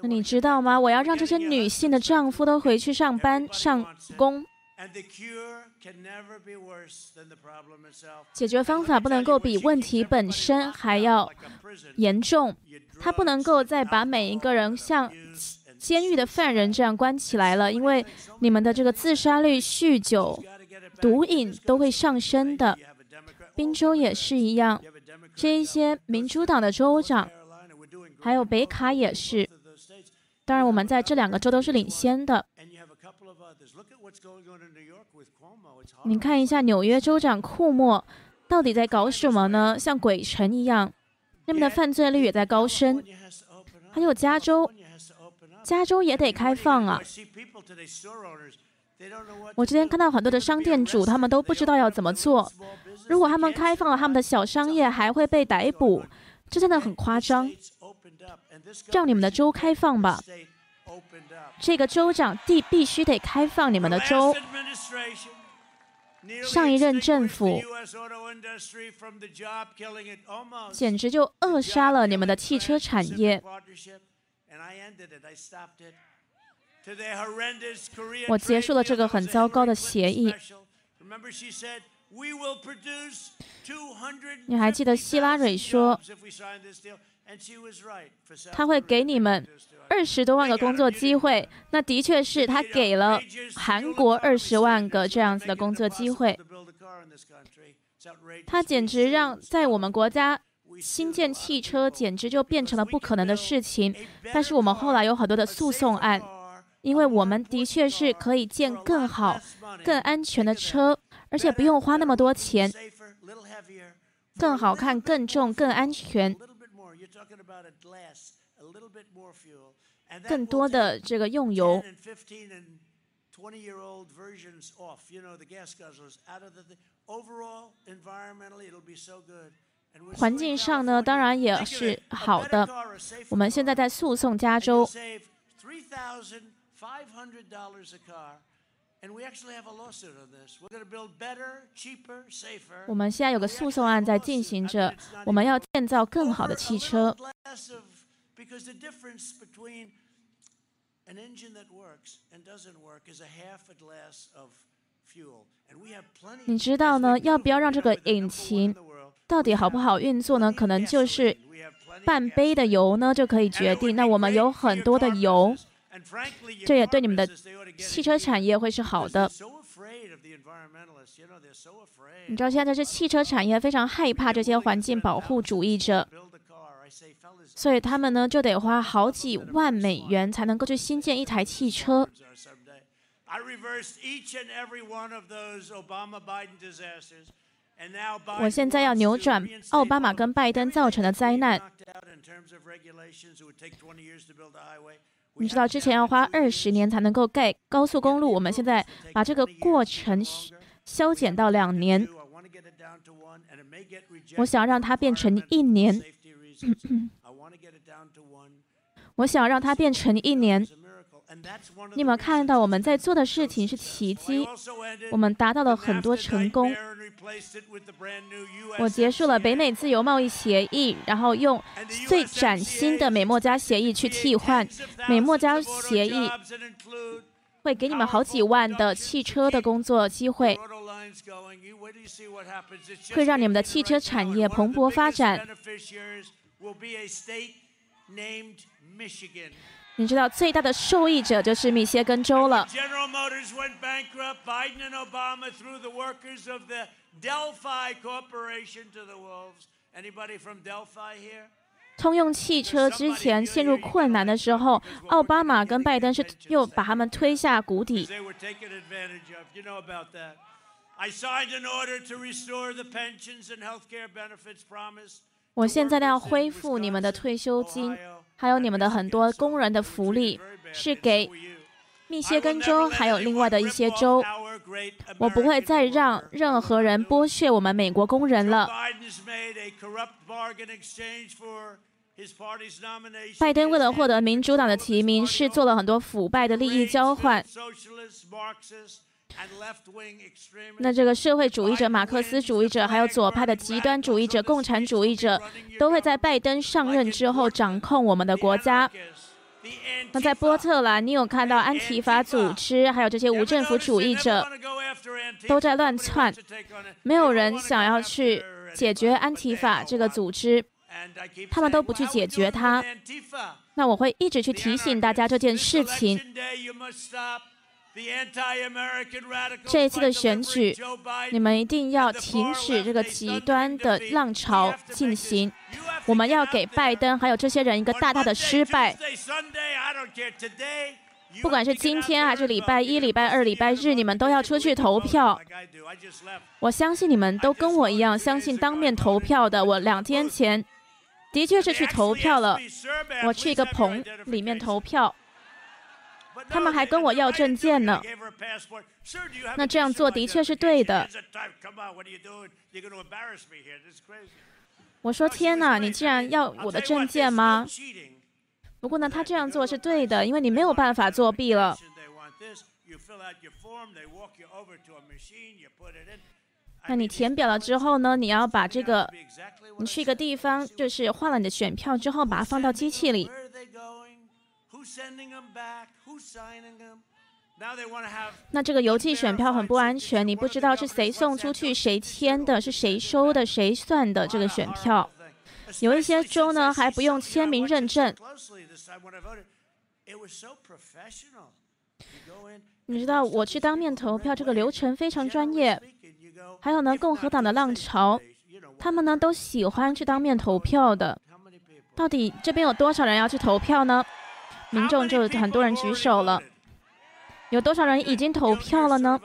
那你知道吗？我要让这些女性的丈夫都回去上班上工。解决方法不能够比问题本身还要严重。他不能够再把每一个人像监狱的犯人这样关起来了，因为你们的这个自杀率、酗酒、毒瘾都会上升的。宾州也是一样。这一些民主党的州长，还有北卡也是。当然，我们在这两个州都是领先的。你看一下纽约州长库莫到底在搞什么呢？像鬼城一样，那边的犯罪率也在高升。还有加州，加州也得开放啊。我今天看到很多的商店主，他们都不知道要怎么做。如果他们开放了他们的小商业，还会被逮捕，这真的很夸张。让你们的州开放吧，这个州长地必须得开放你们的州。上一任政府简直就扼杀了你们的汽车产业。我结束了这个很糟糕的协议。你还记得希拉蕊说，他会给你们二十多万个工作机会？那的确是他给了韩国二十万个这样子的工作机会。他简直让在我们国家新建汽车简直就变成了不可能的事情。但是我们后来有很多的诉讼案，因为我们的确是可以建更好、更安全的车，而且不用花那么多钱，更好看、更重、更安全。更多的这个用油。环境上呢，当然也是好的。我们现在在诉讼加州。我们现在有个诉讼案在进行着，我们要建造更好的汽车。你知道呢？要不要让这个引擎到底好不好运作呢？可能就是半杯的油呢就可以决定。那我们有很多的油，这也对你们的汽车产业会是好的。你知道现在是汽车产业非常害怕这些环境保护主义者。所以他们呢就得花好几万美元才能够去新建一台汽车。我现在要扭转奥巴马跟拜登造成的灾难。你知道之前要花二十年才能够盖高速公路，我们现在把这个过程削减到两年。我想让它变成一年。我想让它变成一年。你有没有看到我们在做的事情是奇迹？我们达到了很多成功。我结束了北美自由贸易协议，然后用最崭新的美墨加协议去替换。美墨加协议会给你们好几万的汽车的工作机会，会让你们的汽车产业蓬勃发展。你知道最大的受益者就是密歇根州了。通用汽车之前陷入困难的时候，奥巴马跟拜登是又把他们推下谷底。我现在要恢复你们的退休金，还有你们的很多工人的福利，是给密歇根州还有另外的一些州。我不会再让任何人剥削我们美国工人了。拜登为了获得民主党的提名，是做了很多腐败的利益交换。那这个社会主义者、马克思主义者，还有左派的极端主义者、共产主义者，都会在拜登上任之后掌控我们的国家。那在波特兰，你有看到安提法组织，还有这些无政府主义者都在乱窜，没有人想要去解决安提法这个组织，他们都不去解决它。那我会一直去提醒大家这件事情。这一次的选举，你们一定要停止这个极端的浪潮进行。我们要给拜登还有这些人一个大大的失败。不管是今天还是礼拜一、礼拜二、礼拜日，你们都要出去投票。我相信你们都跟我一样相信当面投票的。我两天前的确是去投票了，我去一个棚里面投票。他们还跟我要证件呢，那这样做的确是对的。我说天哪，你竟然要我的证件吗？不过呢，他这样做是对的，因为你没有办法作弊了。那你填表了之后呢？你要把这个，你去一个地方，就是换了你的选票之后，把它放到机器里。那这个邮寄选票很不安全，你不知道是谁送出去、谁签的、是谁收的、谁算的这个选票。有一些州呢还不用签名认证。你知道我去当面投票这个流程非常专业，还有呢，共和党的浪潮，他们呢都喜欢去当面投票的。到底这边有多少人要去投票呢？民众就很多人举手了。有多少人已经投票了呢？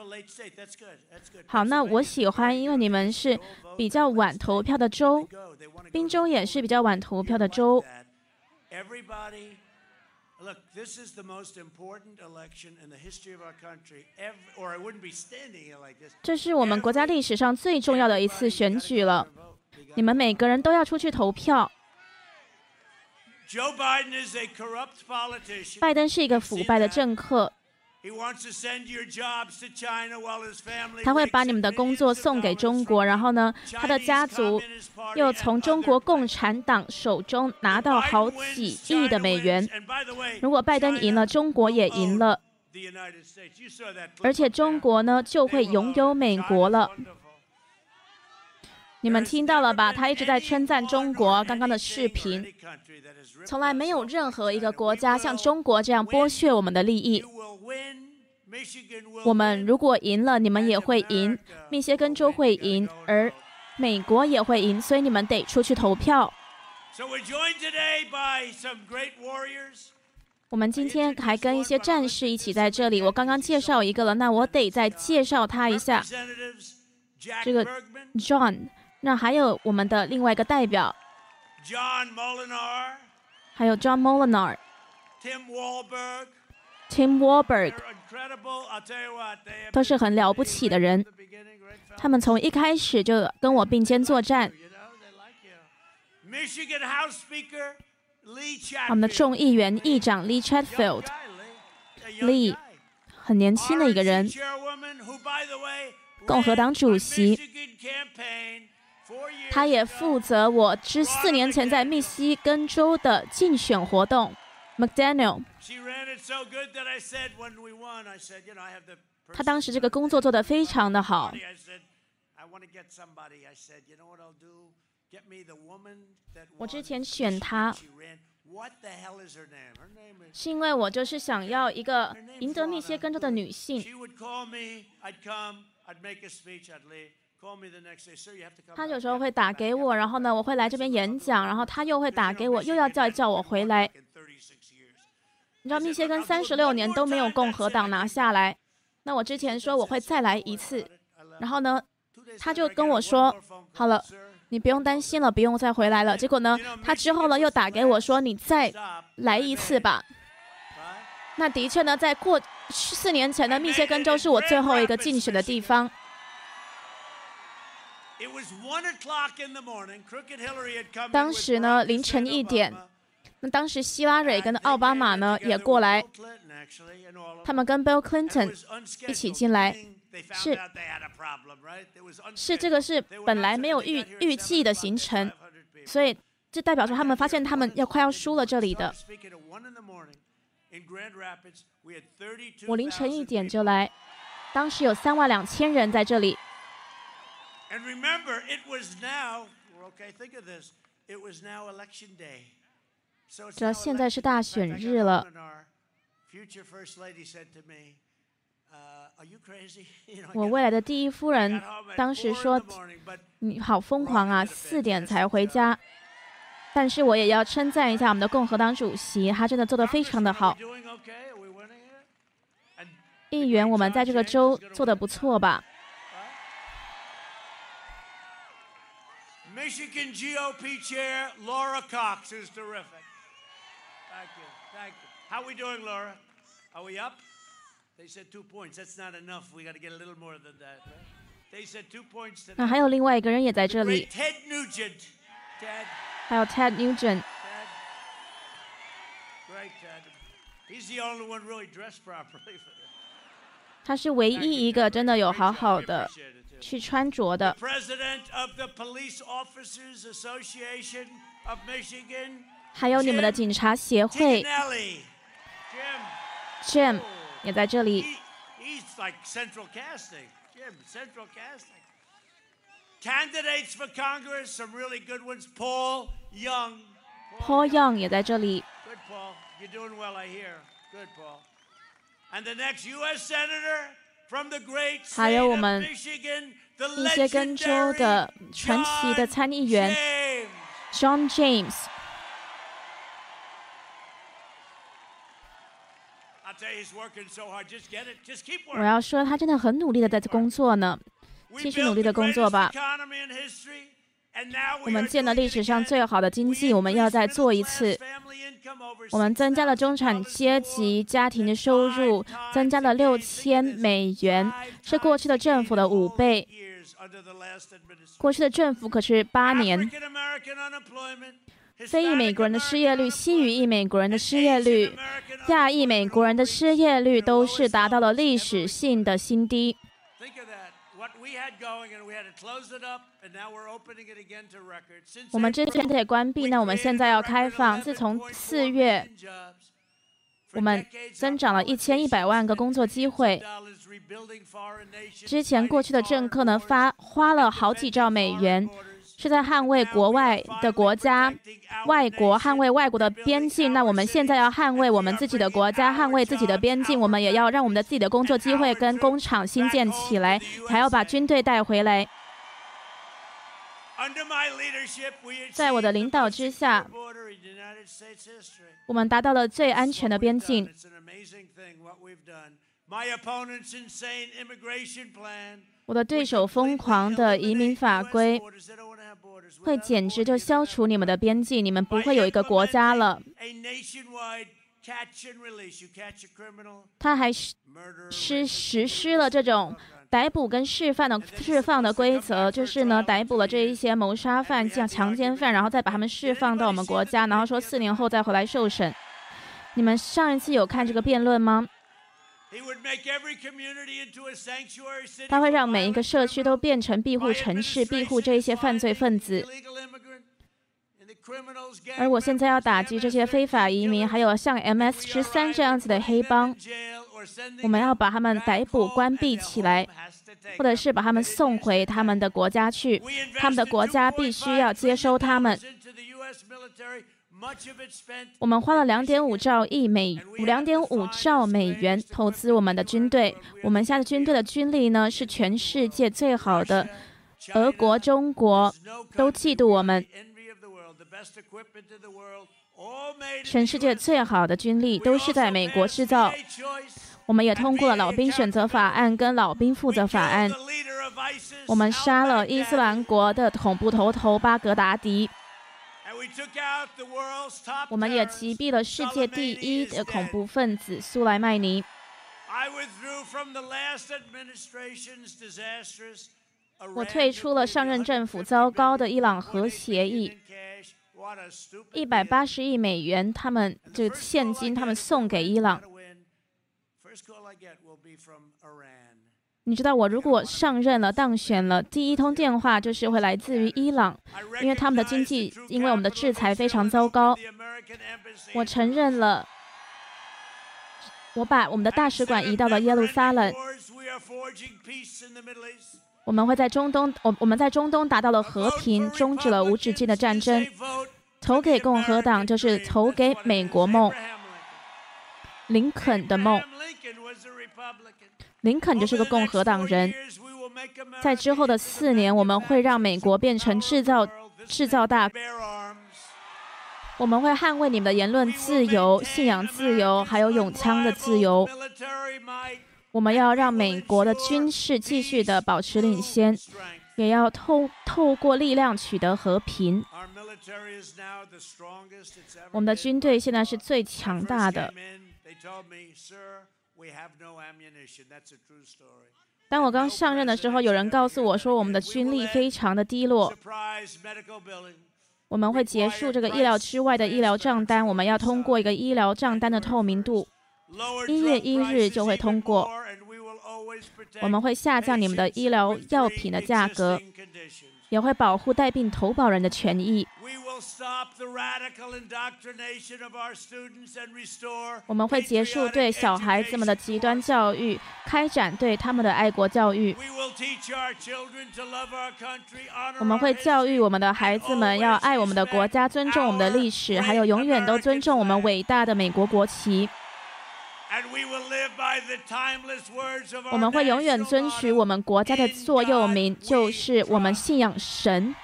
好，那我喜欢，因为你们是比较晚投票的州，宾州也是比较晚投票的州。这是我们国家历史上最重要的一次选举了，你们每个人都要出去投票。拜登是一个腐败的政客。他会把你们的工作送给中国，然后呢，他的家族又从中国共产党手中拿到好几亿的美元。如果拜登赢了，中国也赢了，而且中国呢就会拥有美国了。你们听到了吧？他一直在称赞中国。刚刚的视频，从来没有任何一个国家像中国这样剥削我们的利益。我们如果赢了，你们也会赢，密歇根州会赢，而美国也会赢，所以你们得出去投票。我们今天还跟一些战士一起在这里。我刚刚介绍一个了，那我得再介绍他一下。这个 John。那还有我们的另外一个代表，John Molinar，还有 John Molinar，Tim Walberg，Tim Walberg，都是很了不起的人。他们从一开始就跟我并肩作战。我们的众议员议长 Lee Chatfield，Lee，很年轻的一个人，共和党主席。他也负责我之四年前在密西根州的竞选活动，McDaniel。他当时这个工作做得非常的好。我之前选他，是因为我就是想要一个赢得密歇根州的女性。他有时候会打给我，然后呢，我会来这边演讲，然后他又会打给我，又要叫叫我回来。你知道密歇根三十六年都没有共和党拿下来，那我之前说我会再来一次，然后呢，他就跟我说，好了，你不用担心了，不用再回来了。结果呢，他之后呢又打给我说，你再来一次吧。那的确呢，在过四年前的密歇根州是我最后一个竞选的地方。当时呢，凌晨一点，那当时希拉蕊跟奥巴马呢也过来，他们跟 Bill Clinton 一起进来，是。是这个是本来没有预预计的行程，所以这代表说他们发现他们要快要输了这里的。我凌晨一点就来，当时有三万两千人在这里。And remember, it was now, okay, think of this, it was now election day. 这现在是大选日了。我未来的第一夫人当时说：“你好疯狂啊，四点才回家。”但是我也要称赞一下我们的共和党主席，他真的做得非常的好。议员，我们在这个州做得不错吧 ？Michigan GOP Chair Laura Cox is terrific. Thank you, thank you. How are we doing, Laura? Are we up? They said two points. That's not enough. We got to get a little more than that. They said two points tonight. 那还有另外一个人也在这里。Ted Nugent. Ted. 还有 Ted Nugent. Ted. Great Ted. He's the only one really dressed properly for this. 他是唯一一个真的有好好的。去穿着的。还有你们的警察协会，Jim 也在这里。Candidates for Congress, some really good ones. Paul Young. Paul Young 也在这里。Good Paul, you're doing well, I hear. Good Paul. 还有我们密歇根州的传奇的参议员 John James。我要说，他真的很努力的在工作呢，继续努力的工作吧。我们建了历史上最好的经济，我们要再做一次。我们增加了中产阶级家庭的收入，增加了六千美元，是过去的政府的五倍。过去的政府可是八年。非裔美国人的失业率、西语裔美国人的失业率、亚裔美国人的失业率都是达到了历史性的新低。我们之前得关闭，那我们现在要开放。自从四月，我们增长了一千一百万个工作机会。之前过去的政客呢，发花了好几兆美元。是在捍卫国外的国家、外国，捍卫外国的边境。那我们现在要捍卫我们自己的国家，捍卫自己的边境。我们也要让我们的自己的工作机会跟工厂新建起来，还要把军队带回来。在我的领导之下，我们达到了最安全的边境。我的对手疯狂的移民法规。会简直就消除你们的边境，你们不会有一个国家了。他还是是实施了这种逮捕跟释放的释放的规则，就是呢，逮捕了这一些谋杀犯、像强奸犯，然后再把他们释放到我们国家，然后说四年后再回来受审。你们上一次有看这个辩论吗？他会让每一个社区都变成庇护城市，庇护这一些犯罪分子。而我现在要打击这些非法移民，还有像 MS 十三这样子的黑帮。我们要把他们逮捕、关闭起来，或者是把他们送回他们的国家去。他们的国家必须要接收他们。我们花了两点五兆亿美两点五兆美元投资我们的军队。我们现在军队的军力呢是全世界最好的，俄国、中国都嫉妒我们。全世界最好的军力都是在美国制造。我们也通过了老兵选择法案跟老兵负责法案。我们杀了伊斯兰国的恐怖头头巴格达迪。我们也击毙了世界第一的恐怖分子苏莱曼尼。我退出了上任政府糟糕的伊朗核协议。一百八十亿美元，他们这个现金，他们送给伊朗。你知道我如果上任了、当选了，第一通电话就是会来自于伊朗，因为他们的经济因为我们的制裁非常糟糕。我承认了，我把我们的大使馆移到了耶路撒冷。我们会在中东，我我们在中东达到了和平，终止了无止境的战争。投给共和党就是投给美国梦，林肯的梦。林肯就是个共和党人，在之后的四年，我们会让美国变成制造制造大。我们会捍卫你们的言论自由、信仰自由，还有拥枪的自由。我们要让美国的军事继续的保持领先，也要透透过力量取得和平。我们的军队现在是最强大的。当我刚上任的时候，有人告诉我说，我们的军力非常的低落。我们会结束这个意料之外的医疗账单，我们要通过一个医疗账单的透明度，一月一日就会通过。我们会下降你们的医疗药品的价格。也会保护带病投保人的权益。我们会结束对小孩子们的极端教育，开展对他们的爱国教育。我们会教育我们的孩子们要爱我们的国家，尊重我们的历史，还有永远都尊重我们伟大的美国国旗。我们会永远遵循我们国家的座右铭，就是我们信仰神。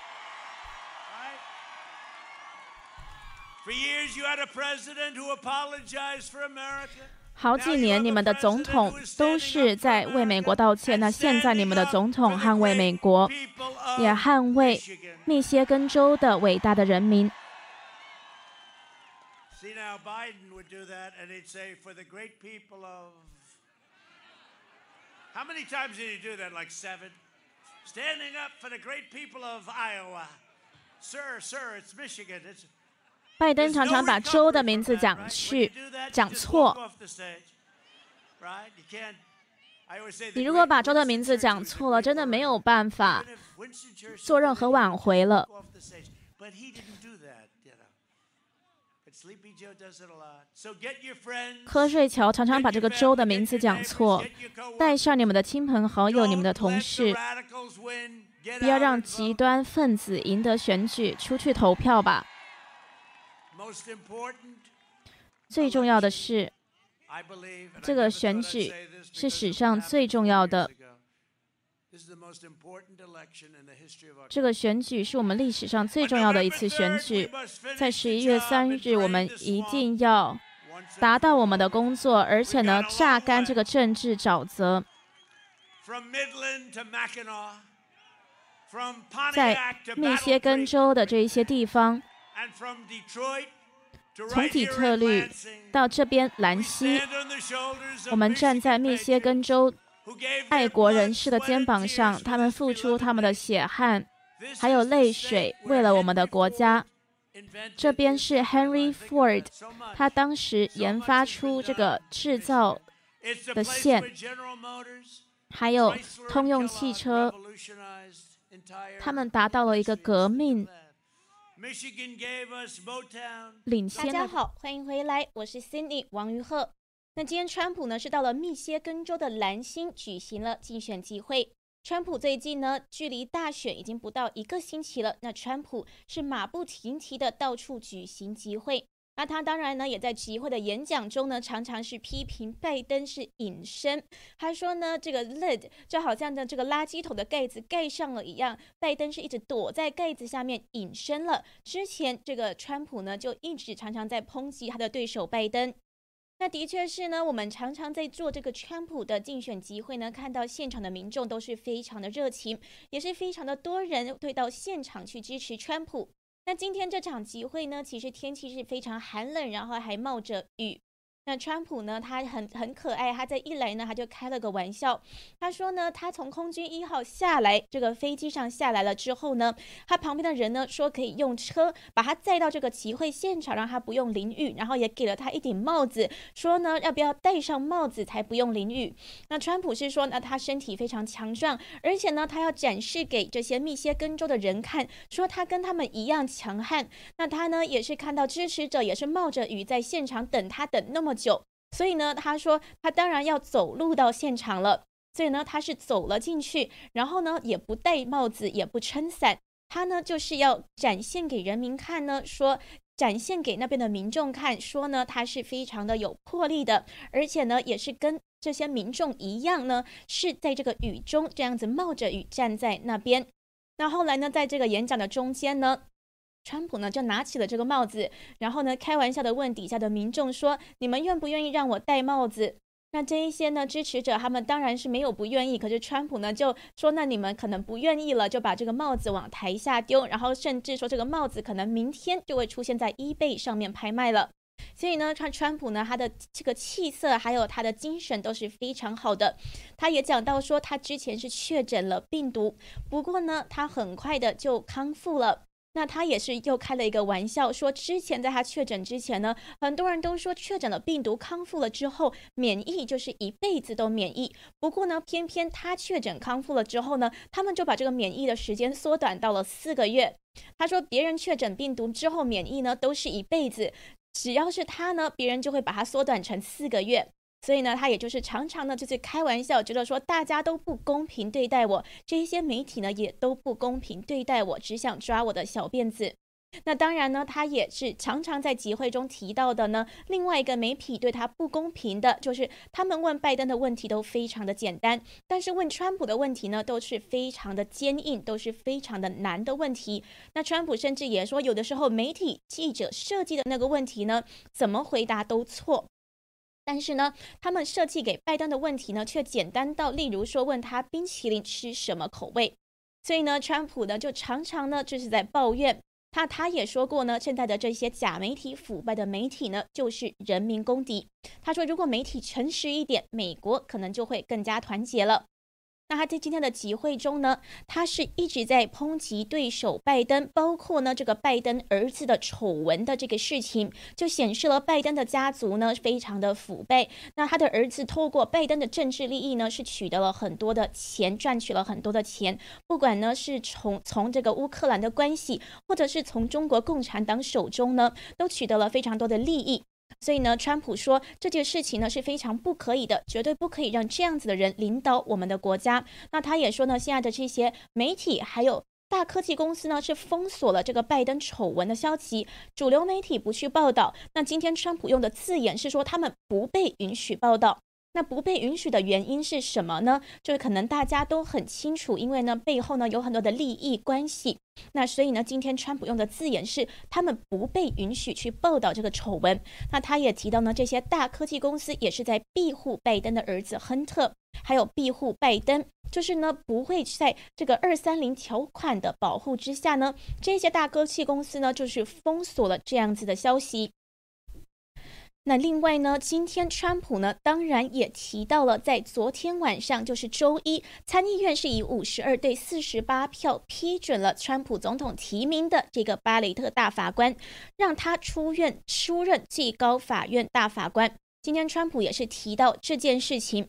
好几年，你们的总统都是在为美国道歉。那现在，你们的总统捍卫美国，也捍卫密歇根州的伟大的人民。Do that, and he'd say, "For the great people of." How many times did he do that? Like seven. Standing up for the great people of Iowa, sir, sir, it's Michigan. It's. 拜登常常把州的名字讲去讲错。你如果把州的名字讲错了，真的没有办法做任何挽回了。瞌睡桥常常把这个州的名字讲错，带上你们的亲朋好友、你们的同事，不要让极端分子赢得选举，出去投票吧。最重要的是，这个选举是史上最重要的。这个选举是我们历史上最重要的一次选举，在十一月三日，我们一定要达到我们的工作，而且呢，榨干这个政治沼泽。在密歇根州的这一些地方，从底特律到这边兰溪，我们站在密歇根州。爱国人士的肩膀上，他们付出他们的血汗，还有泪水，为了我们的国家。这边是 Henry Ford，他当时研发出这个制造的线，还有通用汽车，他们达到了一个革命，领先。大家好，欢迎回来，我是 Cindy 王于鹤。那今天，川普呢是到了密歇根州的蓝星举行了竞选集会。川普最近呢，距离大选已经不到一个星期了。那川普是马不停蹄的到处举行集会。那他当然呢，也在集会的演讲中呢，常常是批评拜登是隐身。他说呢，这个 lid 就好像的这个垃圾桶的盖子盖上了一样，拜登是一直躲在盖子下面隐身了。之前这个川普呢，就一直常常在抨击他的对手拜登。那的确是呢，我们常常在做这个川普的竞选集会呢，看到现场的民众都是非常的热情，也是非常的多人会到现场去支持川普。那今天这场集会呢，其实天气是非常寒冷，然后还冒着雨。那川普呢？他很很可爱。他在一来呢，他就开了个玩笑。他说呢，他从空军一号下来，这个飞机上下来了之后呢，他旁边的人呢说可以用车把他载到这个集会现场，让他不用淋雨。然后也给了他一顶帽子，说呢要不要戴上帽子才不用淋雨。那川普是说呢，他身体非常强壮，而且呢，他要展示给这些密歇根州的人看，说他跟他们一样强悍。那他呢也是看到支持者也是冒着雨在现场等他等那么。久，所以呢，他说他当然要走路到现场了，所以呢，他是走了进去，然后呢，也不戴帽子，也不撑伞，他呢就是要展现给人民看呢，说展现给那边的民众看，说呢他是非常的有魄力的，而且呢也是跟这些民众一样呢，是在这个雨中这样子冒着雨站在那边。那后来呢，在这个演讲的中间呢。川普呢就拿起了这个帽子，然后呢开玩笑的问底下的民众说：“你们愿不愿意让我戴帽子？”那这一些呢支持者他们当然是没有不愿意，可是川普呢就说：“那你们可能不愿意了，就把这个帽子往台下丢，然后甚至说这个帽子可能明天就会出现在 eBay 上面拍卖了。”所以呢，川川普呢他的这个气色还有他的精神都是非常好的。他也讲到说，他之前是确诊了病毒，不过呢他很快的就康复了。那他也是又开了一个玩笑，说之前在他确诊之前呢，很多人都说确诊了病毒康复了之后，免疫就是一辈子都免疫。不过呢，偏偏他确诊康复了之后呢，他们就把这个免疫的时间缩短到了四个月。他说别人确诊病毒之后免疫呢都是一辈子，只要是他呢，别人就会把它缩短成四个月。所以呢，他也就是常常呢，就是开玩笑，觉得说大家都不公平对待我，这一些媒体呢也都不公平对待我，只想抓我的小辫子。那当然呢，他也是常常在集会中提到的呢。另外一个媒体对他不公平的，就是他们问拜登的问题都非常的简单，但是问川普的问题呢，都是非常的坚硬，都是非常的难的问题。那川普甚至也说，有的时候媒体记者设计的那个问题呢，怎么回答都错。但是呢，他们设计给拜登的问题呢，却简单到，例如说问他冰淇淋吃什么口味。所以呢，川普呢就常常呢就是在抱怨。他他也说过呢，现在的这些假媒体、腐败的媒体呢，就是人民公敌。他说，如果媒体诚实一点，美国可能就会更加团结了。那他在今天的集会中呢，他是一直在抨击对手拜登，包括呢这个拜登儿子的丑闻的这个事情，就显示了拜登的家族呢非常的腐败。那他的儿子透过拜登的政治利益呢，是取得了很多的钱，赚取了很多的钱，不管呢是从从这个乌克兰的关系，或者是从中国共产党手中呢，都取得了非常多的利益。所以呢，川普说这件事情呢是非常不可以的，绝对不可以让这样子的人领导我们的国家。那他也说呢，现在的这些媒体还有大科技公司呢是封锁了这个拜登丑闻的消息，主流媒体不去报道。那今天川普用的字眼是说他们不被允许报道。那不被允许的原因是什么呢？就是可能大家都很清楚，因为呢背后呢有很多的利益关系。那所以呢，今天川普用的字眼是他们不被允许去报道这个丑闻。那他也提到呢，这些大科技公司也是在庇护拜登的儿子亨特，还有庇护拜登，就是呢不会在这个二三零条款的保护之下呢，这些大科技公司呢就是封锁了这样子的消息。那另外呢，今天川普呢，当然也提到了，在昨天晚上，就是周一，参议院是以五十二对四十八票批准了川普总统提名的这个巴雷特大法官，让他出院出任最高法院大法官。今天川普也是提到这件事情。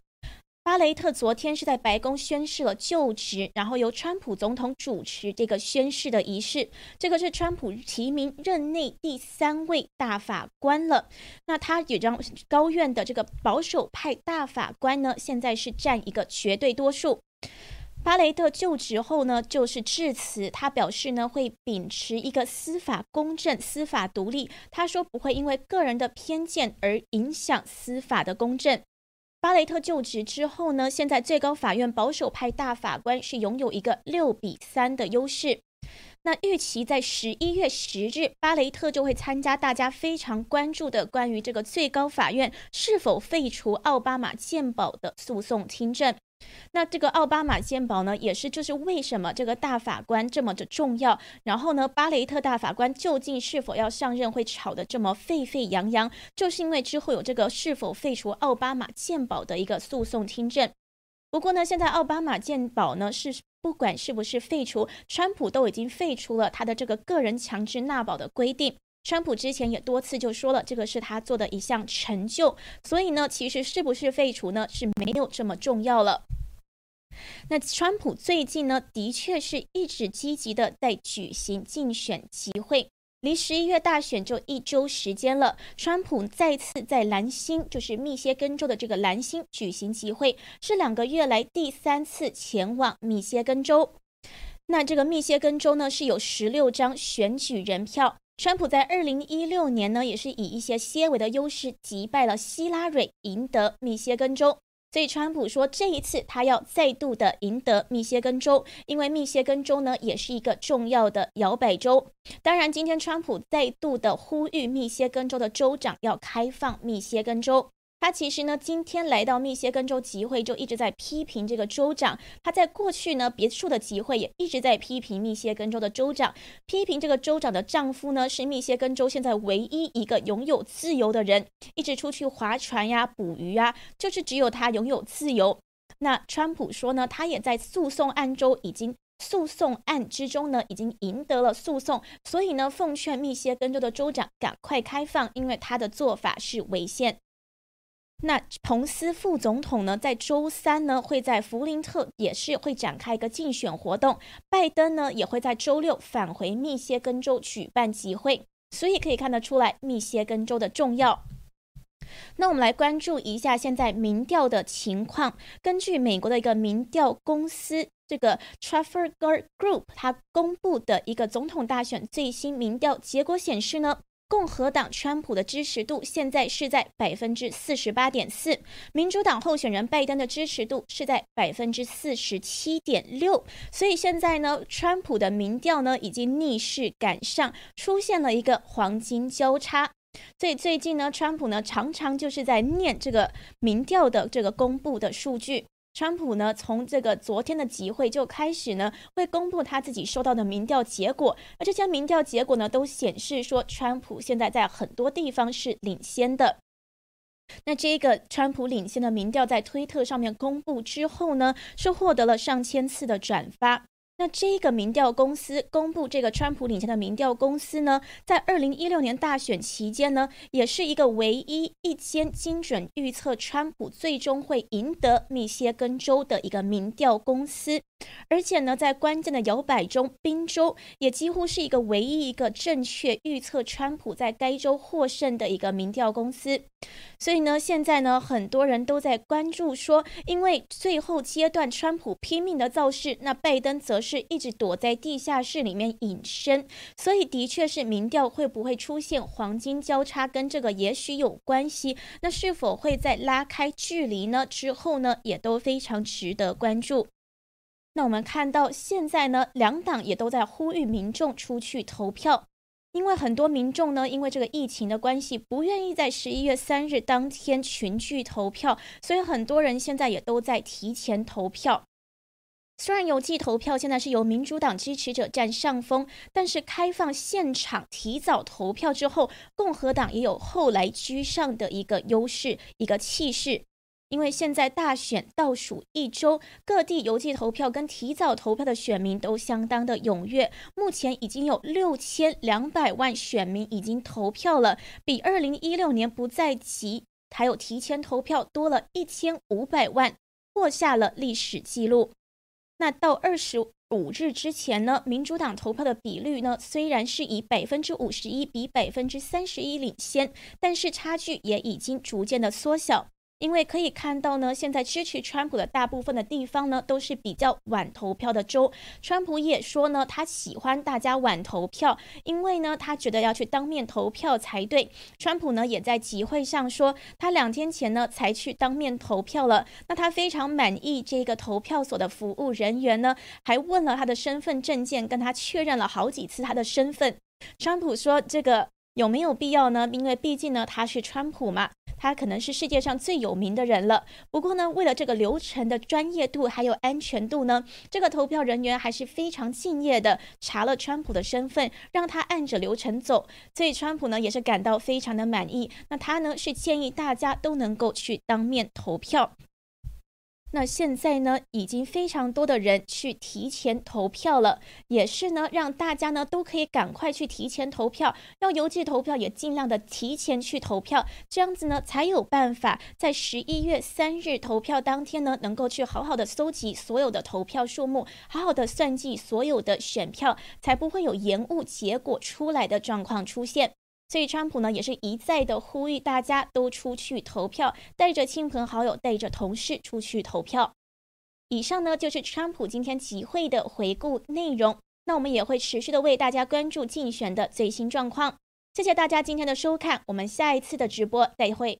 巴雷特昨天是在白宫宣誓了就职，然后由川普总统主持这个宣誓的仪式。这个是川普提名任内第三位大法官了。那他也让高院的这个保守派大法官呢，现在是占一个绝对多数。巴雷特就职后呢，就是致辞，他表示呢会秉持一个司法公正、司法独立。他说不会因为个人的偏见而影响司法的公正。巴雷特就职之后呢，现在最高法院保守派大法官是拥有一个六比三的优势。那预期在十一月十日，巴雷特就会参加大家非常关注的关于这个最高法院是否废除奥巴马健保的诉讼听证。那这个奥巴马鉴宝呢，也是就是为什么这个大法官这么的重要？然后呢，巴雷特大法官究竟是否要上任，会吵得这么沸沸扬扬，就是因为之后有这个是否废除奥巴马鉴宝的一个诉讼听证。不过呢，现在奥巴马鉴宝呢是不管是不是废除，川普都已经废除了他的这个个人强制纳保的规定。川普之前也多次就说了，这个是他做的一项成就，所以呢，其实是不是废除呢，是没有这么重要了。那川普最近呢，的确是一直积极的在举行竞选集会，离十一月大选就一周时间了。川普再次在蓝星，就是密歇根州的这个蓝星举行集会，是两个月来第三次前往密歇根州。那这个密歇根州呢，是有十六张选举人票。川普在二零一六年呢，也是以一些些微的优势击败了希拉蕊，赢得密歇根州。所以川普说，这一次他要再度的赢得密歇根州，因为密歇根州呢也是一个重要的摇摆州。当然，今天川普再度的呼吁密歇根州的州长要开放密歇根州。他其实呢，今天来到密歇根州集会，就一直在批评这个州长。他在过去呢，别处的集会也一直在批评密歇根州的州长，批评这个州长的丈夫呢，是密歇根州现在唯一一个拥有自由的人，一直出去划船呀、捕鱼啊，就是只有他拥有自由。那川普说呢，他也在诉讼案中已经诉讼案之中呢，已经赢得了诉讼，所以呢，奉劝密歇根州的州长赶快开放，因为他的做法是违宪。那彭斯副总统呢，在周三呢，会在弗林特也是会展开一个竞选活动。拜登呢，也会在周六返回密歇根州举办集会。所以可以看得出来，密歇根州的重要。那我们来关注一下现在民调的情况。根据美国的一个民调公司这个 Trafalgar Group，它公布的一个总统大选最新民调结果显示呢。共和党川普的支持度现在是在百分之四十八点四，民主党候选人拜登的支持度是在百分之四十七点六。所以现在呢，川普的民调呢已经逆势赶上，出现了一个黄金交叉。所以最近呢，川普呢常常就是在念这个民调的这个公布的数据。川普呢，从这个昨天的集会就开始呢，会公布他自己收到的民调结果。而这些民调结果呢，都显示说，川普现在在很多地方是领先的。那这个川普领先的民调在推特上面公布之后呢，是获得了上千次的转发。那这个民调公司公布这个川普领先的民调公司呢，在二零一六年大选期间呢，也是一个唯一一间精准预测川普最终会赢得密歇根州的一个民调公司。而且呢，在关键的摇摆中，宾州也几乎是一个唯一一个正确预测川普在该州获胜的一个民调公司。所以呢，现在呢，很多人都在关注说，因为最后阶段川普拼命的造势，那拜登则是一直躲在地下室里面隐身，所以的确是民调会不会出现黄金交叉，跟这个也许有关系。那是否会在拉开距离呢？之后呢，也都非常值得关注。那我们看到现在呢，两党也都在呼吁民众出去投票，因为很多民众呢，因为这个疫情的关系，不愿意在十一月三日当天群聚投票，所以很多人现在也都在提前投票。虽然邮寄投票现在是由民主党支持者占上风，但是开放现场提早投票之后，共和党也有后来居上的一个优势，一个气势。因为现在大选倒数一周，各地邮寄投票跟提早投票的选民都相当的踊跃。目前已经有六千两百万选民已经投票了，比二零一六年不在即还有提前投票多了一千五百万，破下了历史记录。那到二十五日之前呢，民主党投票的比率呢，虽然是以百分之五十一比百分之三十一领先，但是差距也已经逐渐的缩小。因为可以看到呢，现在支持川普的大部分的地方呢，都是比较晚投票的州。川普也说呢，他喜欢大家晚投票，因为呢，他觉得要去当面投票才对。川普呢，也在集会上说，他两天前呢才去当面投票了。那他非常满意这个投票所的服务人员呢，还问了他的身份证件，跟他确认了好几次他的身份。川普说，这个有没有必要呢？因为毕竟呢，他是川普嘛。他可能是世界上最有名的人了。不过呢，为了这个流程的专业度还有安全度呢，这个投票人员还是非常敬业的，查了川普的身份，让他按着流程走。所以川普呢也是感到非常的满意。那他呢是建议大家都能够去当面投票。那现在呢，已经非常多的人去提前投票了，也是呢，让大家呢都可以赶快去提前投票，要邮寄投票也尽量的提前去投票，这样子呢才有办法在十一月三日投票当天呢，能够去好好的搜集所有的投票数目，好好的算计所有的选票，才不会有延误结果出来的状况出现。所以，川普呢也是一再的呼吁大家都出去投票，带着亲朋好友，带着同事出去投票。以上呢就是川普今天集会的回顾内容。那我们也会持续的为大家关注竞选的最新状况。谢谢大家今天的收看，我们下一次的直播再会。